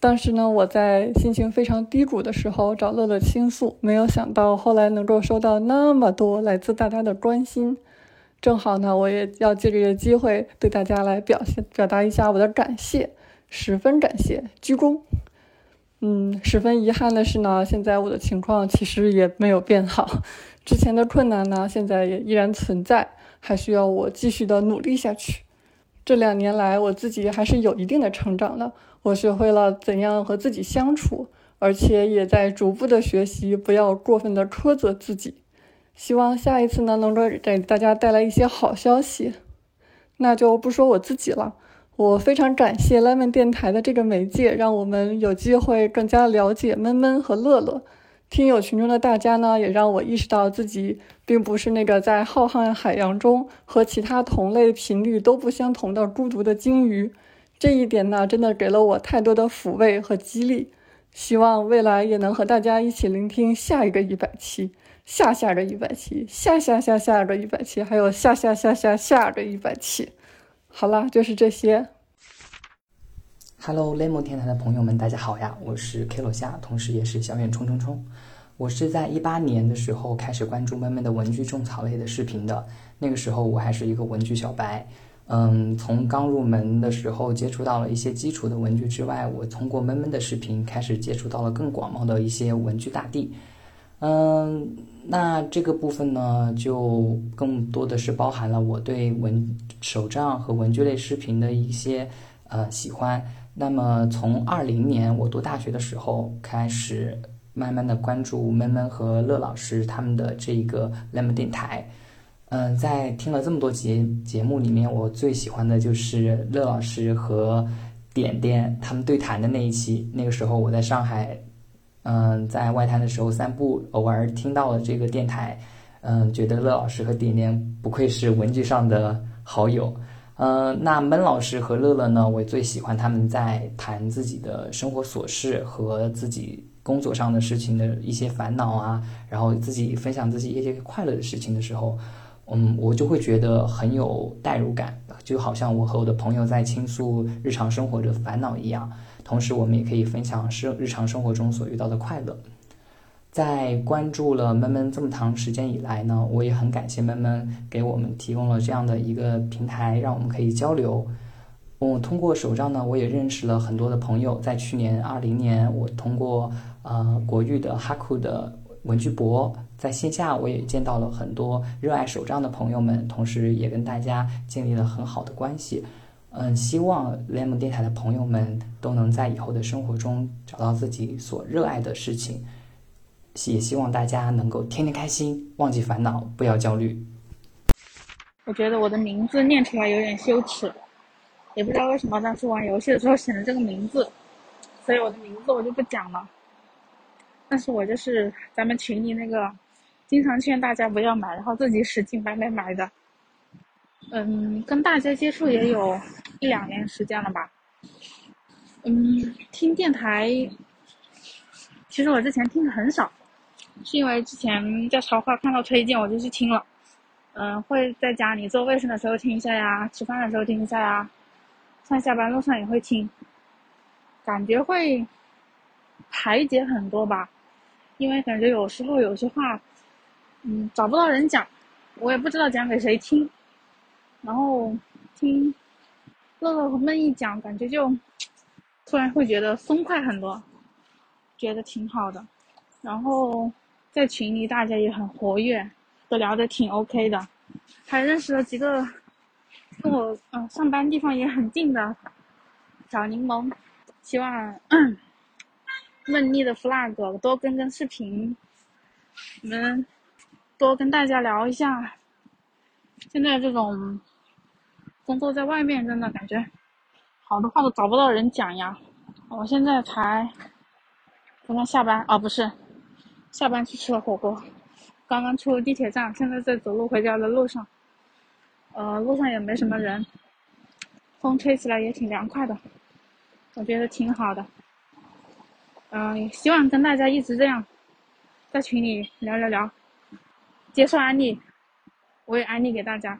当时呢，我在心情非常低谷的时候找乐乐倾诉，没有想到后来能够收到那么多来自大家的关心。正好呢，我也要借这个机会对大家来表现表达一下我的感谢，十分感谢，鞠躬。嗯，十分遗憾的是呢，现在我的情况其实也没有变好，之前的困难呢，现在也依然存在，还需要我继续的努力下去。这两年来，我自己还是有一定的成长的，我学会了怎样和自己相处，而且也在逐步的学习不要过分的苛责自己。希望下一次呢，能够给大家带来一些好消息。那就不说我自己了，我非常感谢 Lemon 电台的这个媒介，让我们有机会更加了解闷闷和乐乐。听友群中的大家呢，也让我意识到自己并不是那个在浩瀚海洋中和其他同类频率都不相同的孤独的鲸鱼。这一点呢，真的给了我太多的抚慰和激励。希望未来也能和大家一起聆听下一个一百期、下下个一百期、下下下下个一百期，还有下下下下下个一百期。好啦，就是这些。Hello Lemon 电台的朋友们，大家好呀！我是 K 罗夏，同时也是小远冲冲冲。我是在一八年的时候开始关注闷闷的文具种草类的视频的，那个时候我还是一个文具小白。嗯，从刚入门的时候接触到了一些基础的文具之外，我通过闷闷的视频开始接触到了更广袤的一些文具大地。嗯，那这个部分呢，就更多的是包含了我对文手账和文具类视频的一些呃喜欢。那么从二零年我读大学的时候开始，慢慢的关注闷闷和乐老师他们的这个 Lemon 电台。嗯，在听了这么多节节目里面，我最喜欢的就是乐老师和点点他们对谈的那一期。那个时候我在上海，嗯，在外滩的时候散步，偶尔听到了这个电台，嗯，觉得乐老师和点点不愧是文具上的好友。嗯，那闷老师和乐乐呢，我最喜欢他们在谈自己的生活琐事和自己工作上的事情的一些烦恼啊，然后自己分享自己一些快乐的事情的时候。嗯，我就会觉得很有代入感，就好像我和我的朋友在倾诉日常生活的烦恼一样。同时，我们也可以分享生日常生活中所遇到的快乐。在关注了闷闷这么长时间以来呢，我也很感谢闷闷给我们提供了这样的一个平台，让我们可以交流。我通过手账呢，我也认识了很多的朋友。在去年二零年，我通过呃国誉的哈库的文具博，在线下我也见到了很多热爱手账的朋友们，同时也跟大家建立了很好的关系。嗯，希望 Lemon 电台的朋友们都能在以后的生活中找到自己所热爱的事情，也希望大家能够天天开心，忘记烦恼，不要焦虑。我觉得我的名字念出来有点羞耻，也不知道为什么当时玩游戏的时候选了这个名字，所以我的名字我就不讲了。但是我就是咱们群里那个经常劝大家不要买，然后自己使劲买买买的。嗯，跟大家接触也有一两年时间了吧。嗯，听电台，其实我之前听的很少，是因为之前在潮话看到推荐我就去听了。嗯，会在家里做卫生的时候听一下呀，吃饭的时候听一下呀，上下班路上也会听，感觉会排解很多吧。因为感觉有时候有些话，嗯，找不到人讲，我也不知道讲给谁听。然后听乐乐和闷一讲，感觉就突然会觉得松快很多，觉得挺好的。然后在群里大家也很活跃，都聊得挺 OK 的，还认识了几个跟我嗯上班地方也很近的小柠檬。希望 梦丽的 flag 多更更视频，你们多跟大家聊一下。现在这种工作在外面，真的感觉好多话都找不到人讲呀。我现在才刚刚下班，啊，不是，下班去吃了火锅，刚刚出地铁站，现在在走路回家的路上。呃，路上也没什么人，风吹起来也挺凉快的。我觉得挺好的，嗯，希望跟大家一直这样，在群里聊聊聊，接受安利，我也安利给大家。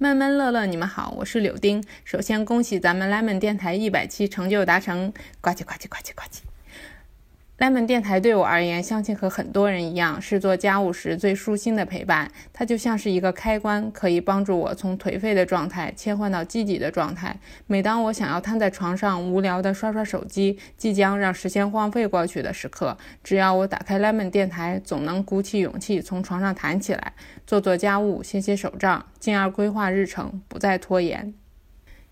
闷闷乐乐，你们好，我是柳丁。首先恭喜咱们 lemon 电台一百期成就达成，呱唧呱唧呱唧呱唧。Lemon 电台对我而言，相信和很多人一样，是做家务时最舒心的陪伴。它就像是一个开关，可以帮助我从颓废的状态切换到积极的状态。每当我想要瘫在床上无聊地刷刷手机，即将让时间荒废过去的时刻，只要我打开 lemon 电台，总能鼓起勇气从床上弹起来，做做家务，写写手账，进而规划日程，不再拖延。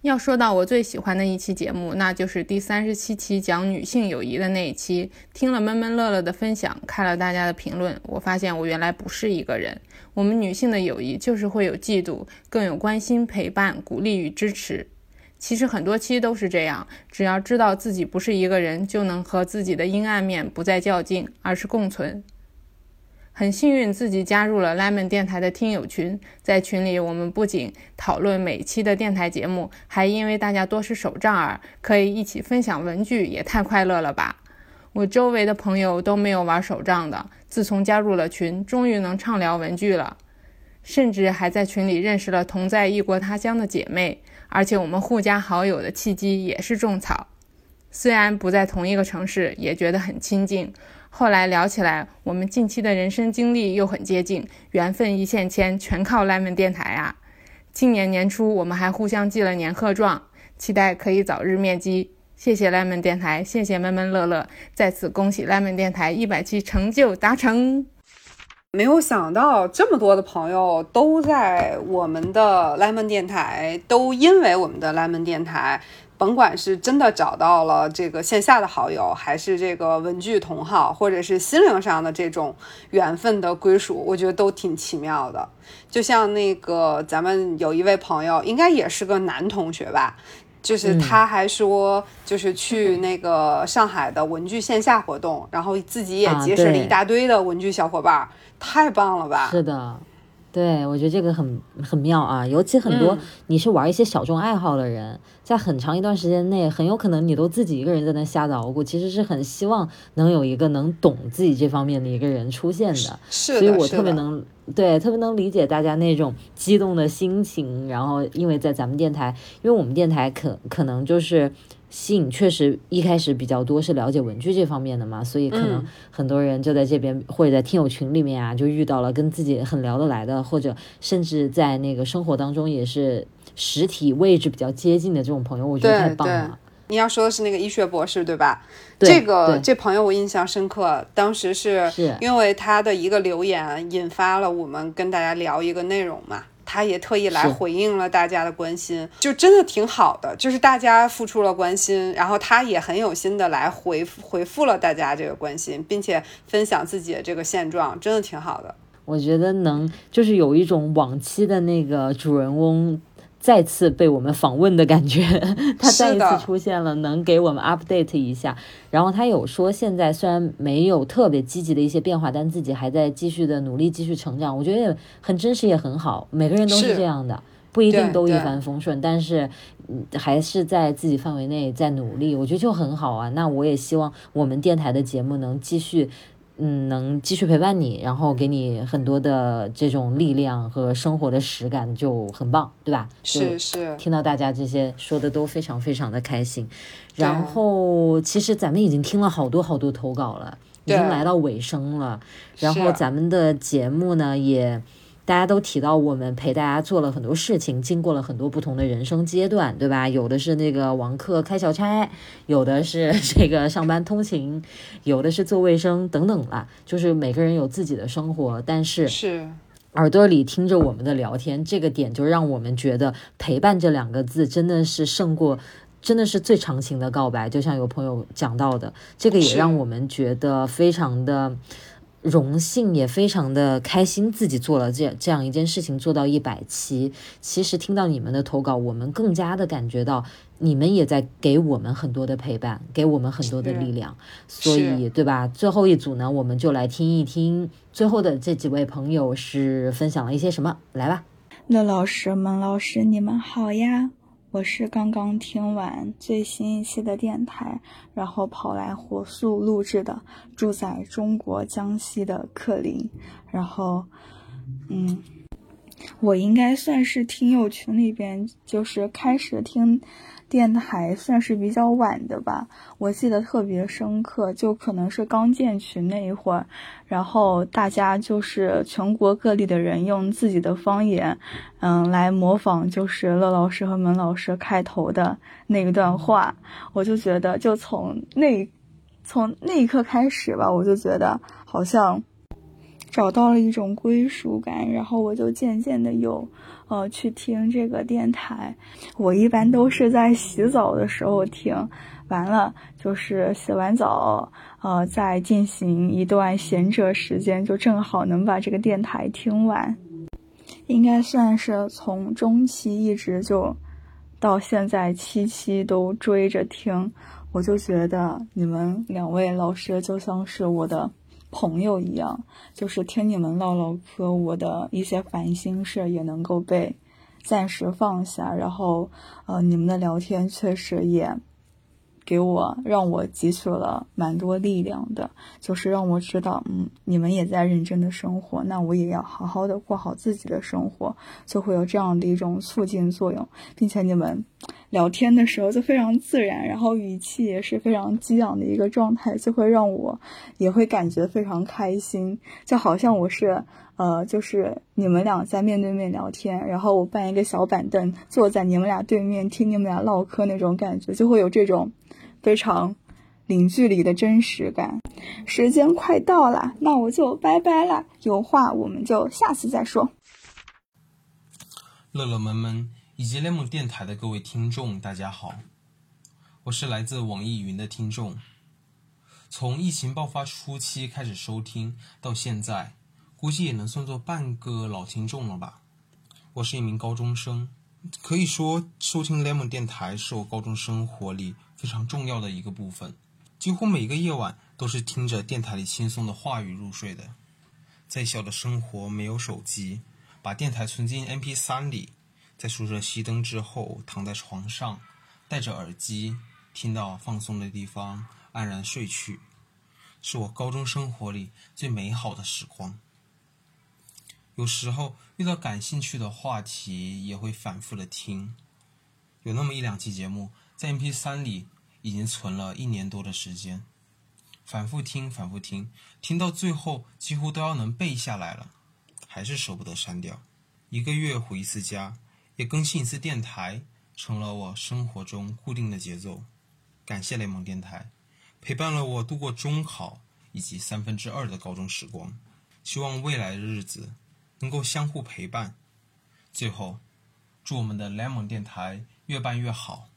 要说到我最喜欢的一期节目，那就是第三十七期讲女性友谊的那一期。听了闷闷乐乐的分享，看了大家的评论，我发现我原来不是一个人。我们女性的友谊就是会有嫉妒，更有关心、陪伴、鼓励与支持。其实很多期都是这样，只要知道自己不是一个人，就能和自己的阴暗面不再较劲，而是共存。很幸运自己加入了 lemon 电台的听友群，在群里我们不仅讨论每期的电台节目，还因为大家多是手账儿，可以一起分享文具，也太快乐了吧！我周围的朋友都没有玩手账的，自从加入了群，终于能畅聊文具了，甚至还在群里认识了同在异国他乡的姐妹，而且我们互加好友的契机也是种草，虽然不在同一个城市，也觉得很亲近。后来聊起来，我们近期的人生经历又很接近，缘分一线牵，全靠 lemon 电台啊！今年年初，我们还互相寄了年贺状，期待可以早日面基。谢谢 lemon 电台，谢谢闷闷乐乐，再次恭喜 lemon 电台一百期成就达成。没有想到这么多的朋友都在我们的 lemon 电台，都因为我们的 lemon 电台。甭管是真的找到了这个线下的好友，还是这个文具同好，或者是心灵上的这种缘分的归属，我觉得都挺奇妙的。就像那个咱们有一位朋友，应该也是个男同学吧，就是他还说，就是去那个上海的文具线下活动，然后自己也结识了一大堆的文具小伙伴，太棒了吧？是的。对，我觉得这个很很妙啊，尤其很多你是玩一些小众爱好的人，在很长一段时间内，很有可能你都自己一个人在那瞎捣鼓，其实是很希望能有一个能懂自己这方面的一个人出现的。是，所以我特别能对，特别能理解大家那种激动的心情。然后，因为在咱们电台，因为我们电台可可能就是。吸引确实一开始比较多是了解文具这方面的嘛，所以可能很多人就在这边或者在听友群里面啊，就遇到了跟自己很聊得来的，或者甚至在那个生活当中也是实体位置比较接近的这种朋友，我觉得太棒了。你要说的是那个医学博士对吧？这个这朋友我印象深刻，当时是因为他的一个留言引发了我们跟大家聊一个内容嘛。他也特意来回应了大家的关心，就真的挺好的。就是大家付出了关心，然后他也很有心的来回回复了大家这个关心，并且分享自己的这个现状，真的挺好的。我觉得能就是有一种往期的那个主人翁。再次被我们访问的感觉，他再一次出现了，能给我们 update 一下。然后他有说，现在虽然没有特别积极的一些变化，但自己还在继续的努力，继续成长。我觉得也很真实，也很好。每个人都是这样的，不一定都一帆风顺，但是还是在自己范围内在努力，我觉得就很好啊。那我也希望我们电台的节目能继续。嗯，能继续陪伴你，然后给你很多的这种力量和生活的实感，就很棒，对吧？是是，听到大家这些说的都非常非常的开心。然后，其实咱们已经听了好多好多投稿了，已经来到尾声了。然后咱们的节目呢，也大家都提到我们陪大家做了很多事情，经过了很多不同的人生阶段，对吧？有的是那个王克开小差，有的是 这个上班通勤，有的是做卫生等等啦。就是每个人有自己的生活，但是是耳朵里听着我们的聊天，这个点就让我们觉得陪伴这两个字真的是胜过。真的是最长情的告白，就像有朋友讲到的，这个也让我们觉得非常的荣幸，也非常的开心，自己做了这这样一件事情，做到一百期。其实听到你们的投稿，我们更加的感觉到你们也在给我们很多的陪伴，给我们很多的力量。所以，对吧？最后一组呢，我们就来听一听最后的这几位朋友是分享了一些什么。来吧，乐老师、孟老师，你们好呀！我是刚刚听完最新一期的电台，然后跑来火速录制的。住在中国江西的克林，然后，嗯，我应该算是听友群里边就是开始听。电台算是比较晚的吧，我记得特别深刻，就可能是刚建群那一会儿，然后大家就是全国各地的人用自己的方言，嗯，来模仿就是乐老师和门老师开头的那一段话，我就觉得，就从那从那一刻开始吧，我就觉得好像找到了一种归属感，然后我就渐渐的有。呃，去听这个电台，我一般都是在洗澡的时候听，完了就是洗完澡，呃，再进行一段闲着时间，就正好能把这个电台听完。应该算是从中期一直就到现在七期都追着听，我就觉得你们两位老师就像是我的。朋友一样，就是听你们唠唠嗑，我的一些烦心事也能够被暂时放下。然后，呃，你们的聊天确实也。给我让我汲取了蛮多力量的，就是让我知道，嗯，你们也在认真的生活，那我也要好好的过好自己的生活，就会有这样的一种促进作用，并且你们聊天的时候就非常自然，然后语气也是非常激昂的一个状态，就会让我也会感觉非常开心，就好像我是呃，就是你们俩在面对面聊天，然后我搬一个小板凳坐在你们俩对面听你们俩唠嗑那种感觉，就会有这种。非常零距离的真实感。时间快到了，那我就拜拜了。有话我们就下次再说。乐乐们们以及 lemon 电台的各位听众，大家好，我是来自网易云的听众，从疫情爆发初期开始收听到现在，估计也能算作半个老听众了吧。我是一名高中生，可以说收听 lemon 电台是我高中生活里。非常重要的一个部分，几乎每个夜晚都是听着电台里轻松的话语入睡的。再小的生活没有手机，把电台存进 MP3 里，在宿舍熄灯之后，躺在床上，戴着耳机，听到放松的地方，安然睡去，是我高中生活里最美好的时光。有时候遇到感兴趣的话题，也会反复的听，有那么一两期节目。在 MP3 里已经存了一年多的时间，反复听，反复听，听到最后几乎都要能背下来了，还是舍不得删掉。一个月回一次家，也更新一次电台，成了我生活中固定的节奏。感谢雷蒙电台，陪伴了我度过中考以及三分之二的高中时光。希望未来的日子能够相互陪伴。最后，祝我们的雷蒙电台越办越好。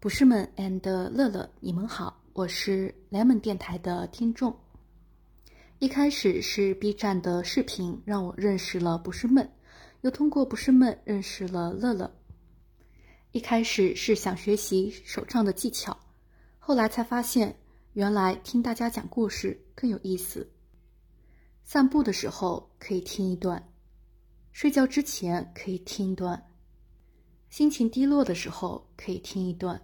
不是们 and 乐乐，你们好，我是 lemon 电台的听众。一开始是 B 站的视频让我认识了不是闷，又通过不是闷认识了乐乐。一开始是想学习手账的技巧，后来才发现原来听大家讲故事更有意思。散步的时候可以听一段，睡觉之前可以听一段，心情低落的时候可以听一段。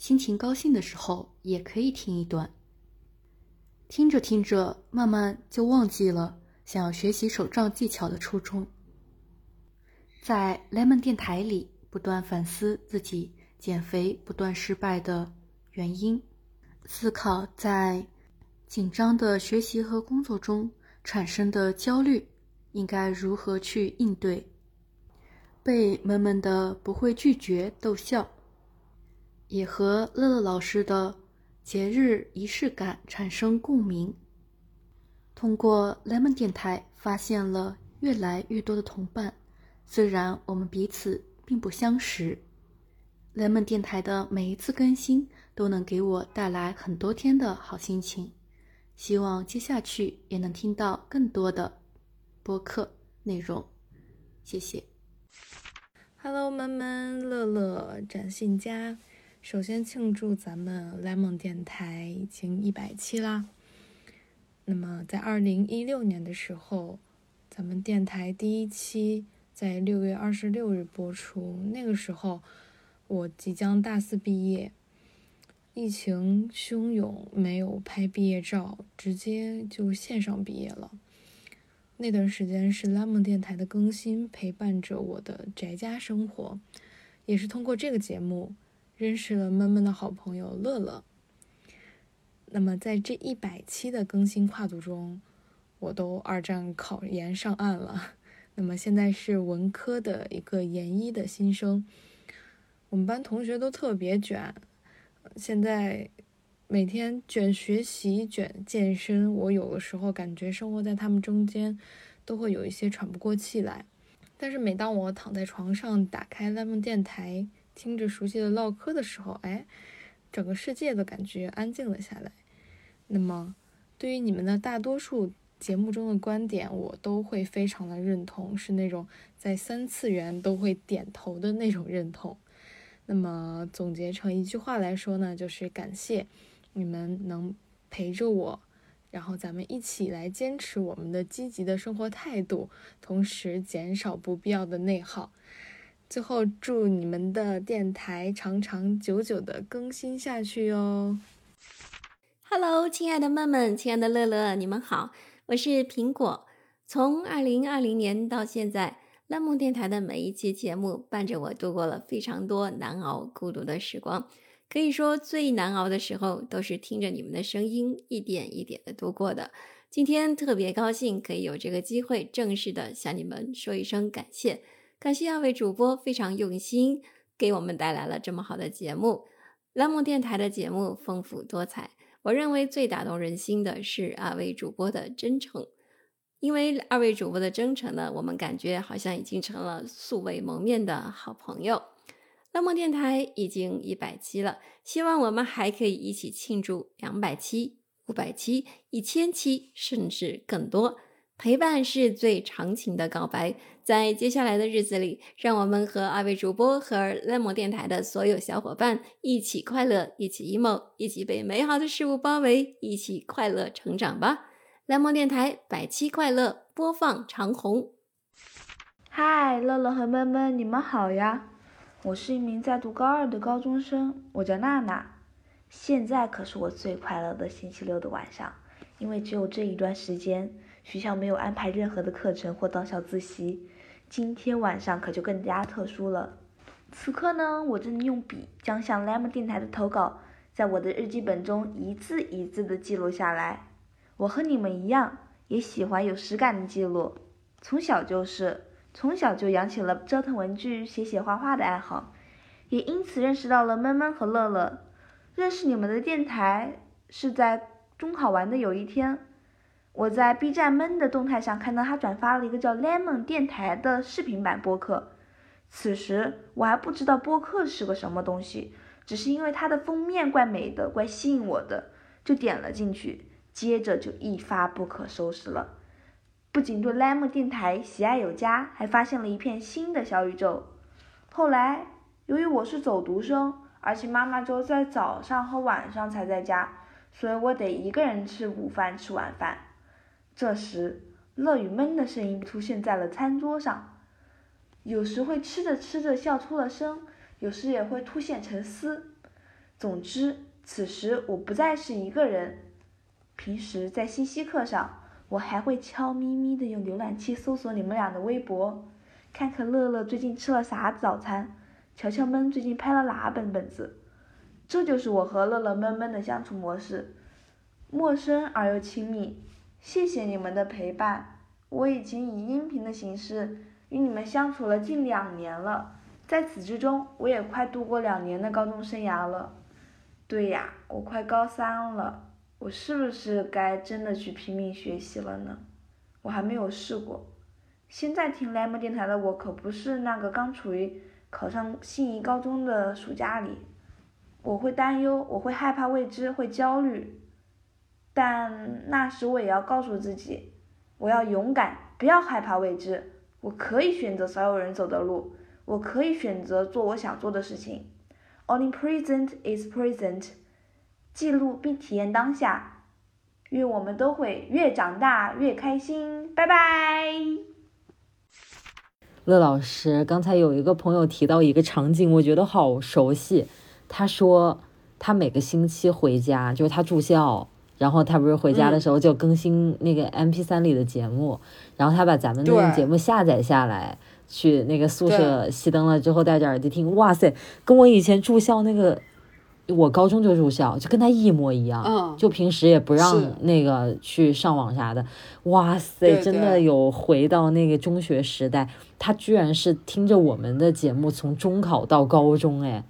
心情高兴的时候也可以听一段。听着听着，慢慢就忘记了想要学习手账技巧的初衷。在 Lemon 电台里，不断反思自己减肥不断失败的原因，思考在紧张的学习和工作中产生的焦虑应该如何去应对，被闷闷的不会拒绝逗笑，也和乐乐老师的节日仪式感产生共鸣。通过 Lemon 电台，发现了越来越多的同伴，虽然我们彼此并不相识。Lemon 电台的每一次更新都能给我带来很多天的好心情。希望接下去也能听到更多的播客内容，谢谢。Hello，闷闷、乐乐、展信佳，首先庆祝咱们 Lemon 电台已经一百期啦。那么在二零一六年的时候，咱们电台第一期在六月二十六日播出，那个时候我即将大四毕业。疫情汹涌，没有拍毕业照，直接就线上毕业了。那段时间是 Lemon 电台的更新陪伴着我的宅家生活，也是通过这个节目认识了闷闷的好朋友乐乐。那么在这一百期的更新跨度中，我都二战考研上岸了。那么现在是文科的一个研一的新生，我们班同学都特别卷。现在每天卷学习、卷健身，我有的时候感觉生活在他们中间，都会有一些喘不过气来。但是每当我躺在床上，打开 Lemon 电台，听着熟悉的唠嗑的时候，哎，整个世界都感觉安静了下来。那么，对于你们的大多数节目中的观点，我都会非常的认同，是那种在三次元都会点头的那种认同。那么总结成一句话来说呢，就是感谢你们能陪着我，然后咱们一起来坚持我们的积极的生活态度，同时减少不必要的内耗。最后祝你们的电台长长久久的更新下去哟。Hello，亲爱的妹们，亲爱的乐乐，你们好，我是苹果。从二零二零年到现在。蓝梦电台的每一期节目伴着我度过了非常多难熬、孤独的时光。可以说，最难熬的时候都是听着你们的声音一点一点的度过的。今天特别高兴可以有这个机会正式的向你们说一声感谢，感谢二位主播非常用心，给我们带来了这么好的节目。蓝梦电台的节目丰富多彩，我认为最打动人心的是二位主播的真诚。因为二位主播的真诚呢，我们感觉好像已经成了素未谋面的好朋友。那么电台已经一百期了，希望我们还可以一起庆祝两百期、五百期、一千期，甚至更多。陪伴是最长情的告白。在接下来的日子里，让我们和二位主播和 lemon 电台的所有小伙伴一起快乐，一起 emo，一起被美好的事物包围，一起快乐成长吧。蓝梦电台百期快乐播放长虹。嗨，乐乐和闷闷，你们好呀！我是一名在读高二的高中生，我叫娜娜。现在可是我最快乐的星期六的晚上，因为只有这一段时间，学校没有安排任何的课程或到校自习。今天晚上可就更加特殊了。此刻呢，我正用笔将向 Lam 电台的投稿，在我的日记本中一字一字的记录下来。我和你们一样，也喜欢有实感的记录，从小就是，从小就养起了折腾文具、写写画画的爱好，也因此认识到了闷闷和乐乐。认识你们的电台是在中考完的有一天，我在 B 站闷的动态上看到他转发了一个叫 Lemon 电台的视频版播客，此时我还不知道播客是个什么东西，只是因为它的封面怪美的，怪吸引我的，就点了进去。接着就一发不可收拾了，不仅对 Lemon 电台喜爱有加，还发现了一片新的小宇宙。后来，由于我是走读生，而且妈妈只有在早上和晚上才在家，所以我得一个人吃午饭、吃晚饭。这时，乐与闷的声音出现在了餐桌上，有时会吃着吃着笑出了声，有时也会突现沉思。总之，此时我不再是一个人。平时在信息课上，我还会悄咪咪的用浏览器搜索你们俩的微博，看看乐乐最近吃了啥早餐，乔乔闷最近拍了哪本本子。这就是我和乐乐闷闷的相处模式，陌生而又亲密，谢谢你们的陪伴。我已经以音频的形式与你们相处了近两年了，在此之中，我也快度过两年的高中生涯了。对呀，我快高三了，我是不是该真的去拼命学习了呢？我还没有试过。现在听莱姆电台的我可不是那个刚处于考上心仪高中的暑假里，我会担忧，我会害怕未知，会焦虑，但那时我也要告诉自己，我要勇敢，不要害怕未知，我可以选择所有人走的路，我可以选择做我想做的事情。Only present is present，记录并体验当下，愿我们都会越长大越开心。拜拜。乐老师，刚才有一个朋友提到一个场景，我觉得好熟悉。他说他每个星期回家，就是他住校，然后他不是回家的时候就更新那个 M P 三里的节目，然后他把咱们那个节目下载下来，去那个宿舍熄灯了之后戴着耳机听。哇塞，跟我以前住校那个。我高中就住校，就跟他一模一样。嗯，就平时也不让那个去上网啥的。哇塞，真的有回到那个中学时代。他居然是听着我们的节目从中考到高中，哎，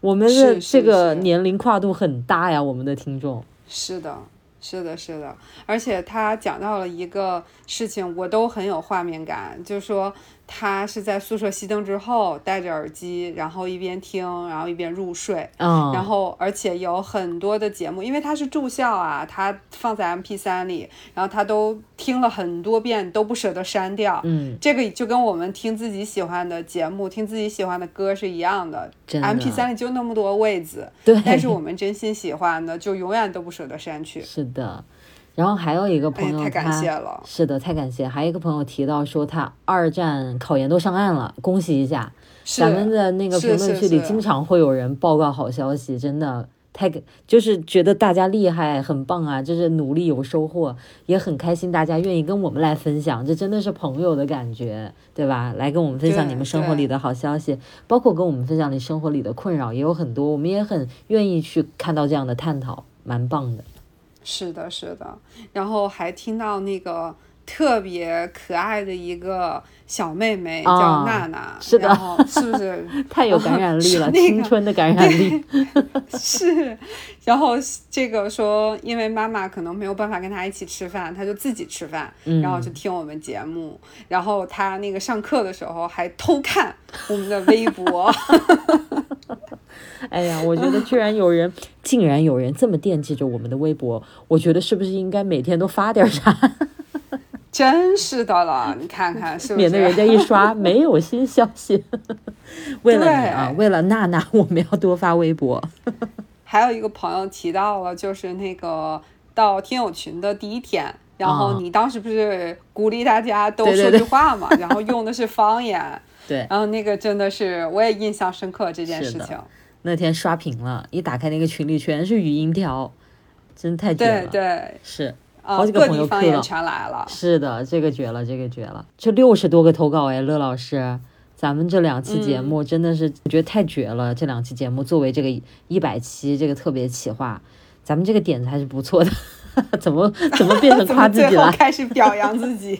我们的这个年龄跨度很大呀，我们的听众。是的，是的，是的。而且他讲到了一个事情，我都很有画面感，就是说。他是在宿舍熄灯之后戴着耳机，然后一边听，然后一边入睡。嗯，然后而且有很多的节目，因为他是住校啊，他放在 M P 三里，然后他都听了很多遍，都不舍得删掉。嗯，这个就跟我们听自己喜欢的节目、听自己喜欢的歌是一样的。M P 三里就那么多位子，对，但是我们真心喜欢的，就永远都不舍得删去。是的。然后还有一个朋友，太感谢了。是的，太感谢。还有一个朋友提到说，他二战考研都上岸了，恭喜一下。咱们的那个评论区里经常会有人报告好消息，真的太就是觉得大家厉害，很棒啊！就是努力有收获，也很开心，大家愿意跟我们来分享，这真的是朋友的感觉，对吧？来跟我们分享你们生活里的好消息，包括跟我们分享你生活里的困扰，也有很多，我们也很愿意去看到这样的探讨，蛮棒的。是的，是的，然后还听到那个特别可爱的一个小妹妹叫娜娜，是的，是不是 太有感染力了？青春的感染力 是。然后这个说，因为妈妈可能没有办法跟她一起吃饭，她就自己吃饭，然后就听我们节目。然后她那个上课的时候还偷看我们的微博。哎呀，我觉得居然有人，竟然有人这么惦记着我们的微博，我觉得是不是应该每天都发点啥？真是的了，你看看，是不是？免得人家一刷 没有新消息。为了你啊，为了娜娜，我们要多发微博。还有一个朋友提到了，就是那个到听友群的第一天，然后你当时不是鼓励大家都说句话嘛，然后用的是方言。对。然后那个真的是，我也印象深刻这件事情。那天刷屏了，一打开那个群里全是语音条，真太绝了。对对，是好几个朋友方言全来了。是的，这个绝了，这个绝了。这六十多个投稿哎，乐老师，咱们这两期节目真的是我觉得太绝了。这两期节目作为这个一百期这个特别企划，咱们这个点子还是不错的。怎么怎么变成 夸自己了？开始表扬自己。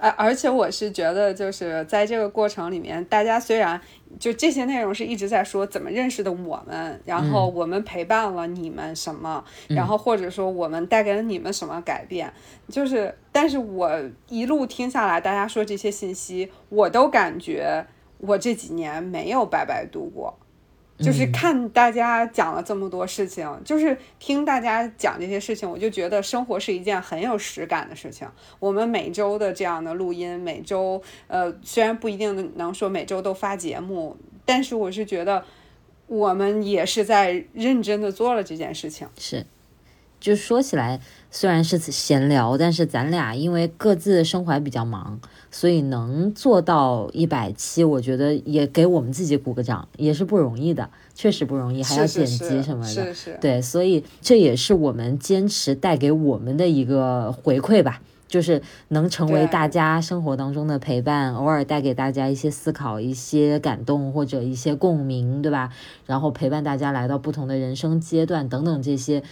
而而且我是觉得，就是在这个过程里面，大家虽然就这些内容是一直在说怎么认识的我们，然后我们陪伴了你们什么，然后或者说我们带给了你们什么改变，就是，但是我一路听下来，大家说这些信息，我都感觉我这几年没有白白度过。就是看大家讲了这么多事情，就是听大家讲这些事情，我就觉得生活是一件很有实感的事情。我们每周的这样的录音，每周呃，虽然不一定能说每周都发节目，但是我是觉得我们也是在认真的做了这件事情。是，就说起来虽然是闲聊，但是咱俩因为各自生活比较忙。所以能做到一百期，我觉得也给我们自己鼓个掌，也是不容易的，确实不容易，还要剪辑什么的。是是。对，所以这也是我们坚持带给我们的一个回馈吧。就是能成为大家生活当中的陪伴，偶尔带给大家一些思考、一些感动或者一些共鸣，对吧？然后陪伴大家来到不同的人生阶段等等这些，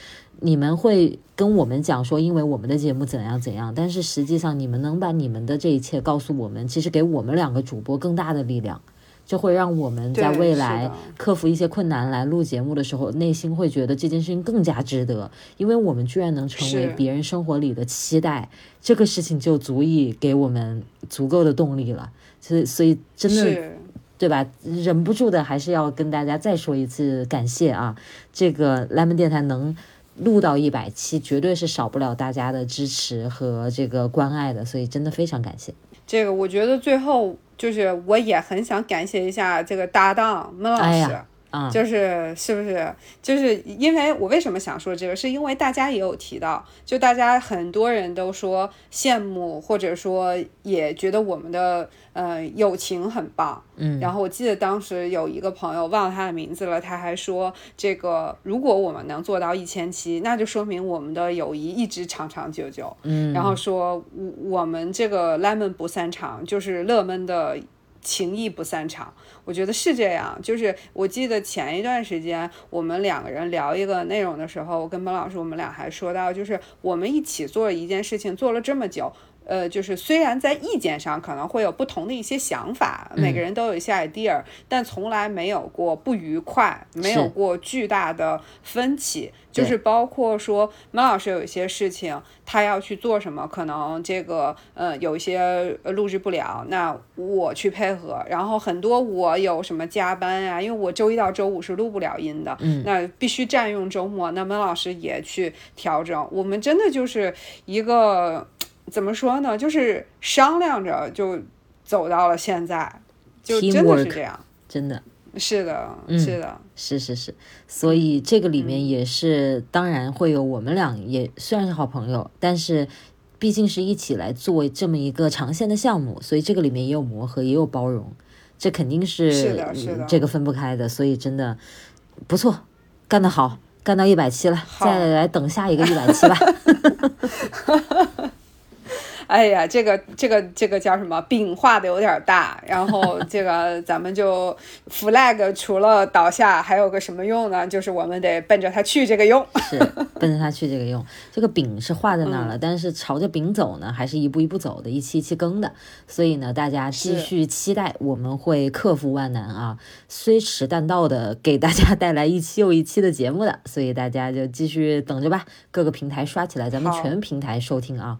你们会跟我们讲说，因为我们的节目怎样怎样，但是实际上你们能把你们的这一切告诉我们，其实给我们两个主播更大的力量。就会让我们在未来克服一些困难来录节目的时候，内心会觉得这件事情更加值得，因为我们居然能成为别人生活里的期待，这个事情就足以给我们足够的动力了。所以，所以真的对吧？忍不住的还是要跟大家再说一次感谢啊！这个 Lemon 电台能录到一百期，绝对是少不了大家的支持和这个关爱的，所以真的非常感谢。这个我觉得最后就是我也很想感谢一下这个搭档孟老师。就是是不是？就是因为我为什么想说这个，是因为大家也有提到，就大家很多人都说羡慕，或者说也觉得我们的呃友情很棒。嗯然后我记得当时有一个朋友忘了他的名字了，他还说这个如果我们能做到一千期，那就说明我们的友谊一直长长久久。嗯然后说我我们这个 lemon 不散场，就是乐闷的情谊不散场。我觉得是这样，就是我记得前一段时间我们两个人聊一个内容的时候，我跟孟老师我们俩还说到，就是我们一起做一件事情做了这么久。呃，就是虽然在意见上可能会有不同的一些想法，每个嗯人都有一些 idea，但从来没有过不愉快，没有过巨大的分歧。就是包括说，孟老师有一些事情他要去做什么，可能这个呃有一些呃录制不了，那我去配合。然后很多我有什么加班呀、因为我周一到周五是录不了音的，嗯那必须占用周末。那孟老师也去调整。我们真的就是一个怎么说呢？就是商量着就走到了现在，就真的是这样。真的。是的，嗯是的，是是是，所以这个里嗯面也是，当然会有我们俩也虽然是好朋友，但是毕竟是一起来做这么一个长线的项目，所以这个里面也有磨合，也有包容，这肯定是是的是的嗯这个分不开的，所以真的不错，干得好，干到一百期了，再来等下一个一百期吧。哎呀，这个这个这个叫什么？饼画的有点大，然后这个咱们就 flag 除了倒下还有个什么用呢？就是我们得奔着它去这个用。是奔着它去这个用，这个饼是画在那嗯儿了，但是朝着饼走呢，还是一步一步走的，一期一期更的。所以呢，大家继续期待，我们会克服万难啊，虽迟但到的给大家带来一期又一期的节目的。所以大家就继续等着吧，各个平台刷起来，咱们全平台收听啊。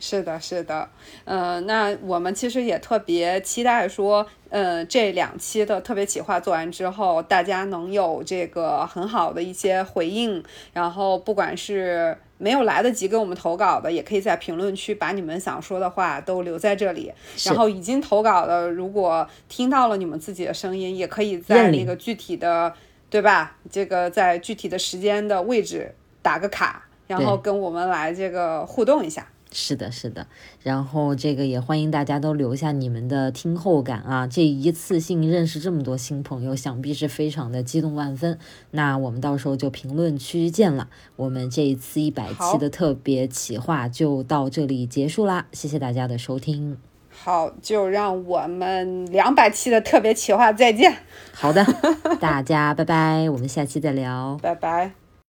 是的，是的，呃，那我们其实也特别期待说，呃，这两期的特别企划做完之后，大家能有这个很好的一些回应，然后不管是没有来得及给我们投稿的，也可以在评论区把你们想说的话都留在这里。是然后已经投稿的，如果听到了你们自己的声音，也可以在那个具体的，对吧？这个在具体的时间的位置打个卡，然后跟我们来这个互动一下。是的，是的，然后这个也欢迎大家都留下你们的听后感啊！这一次性认识这么多新朋友，想必是非常的激动万分。那我们到时候就评论区见了。我们这一次一百期的特别企划就到这里结束啦，谢谢大家的收听。好，就让我们两百期的特别企划再见，好的，大家拜拜，我们下期再聊。拜拜。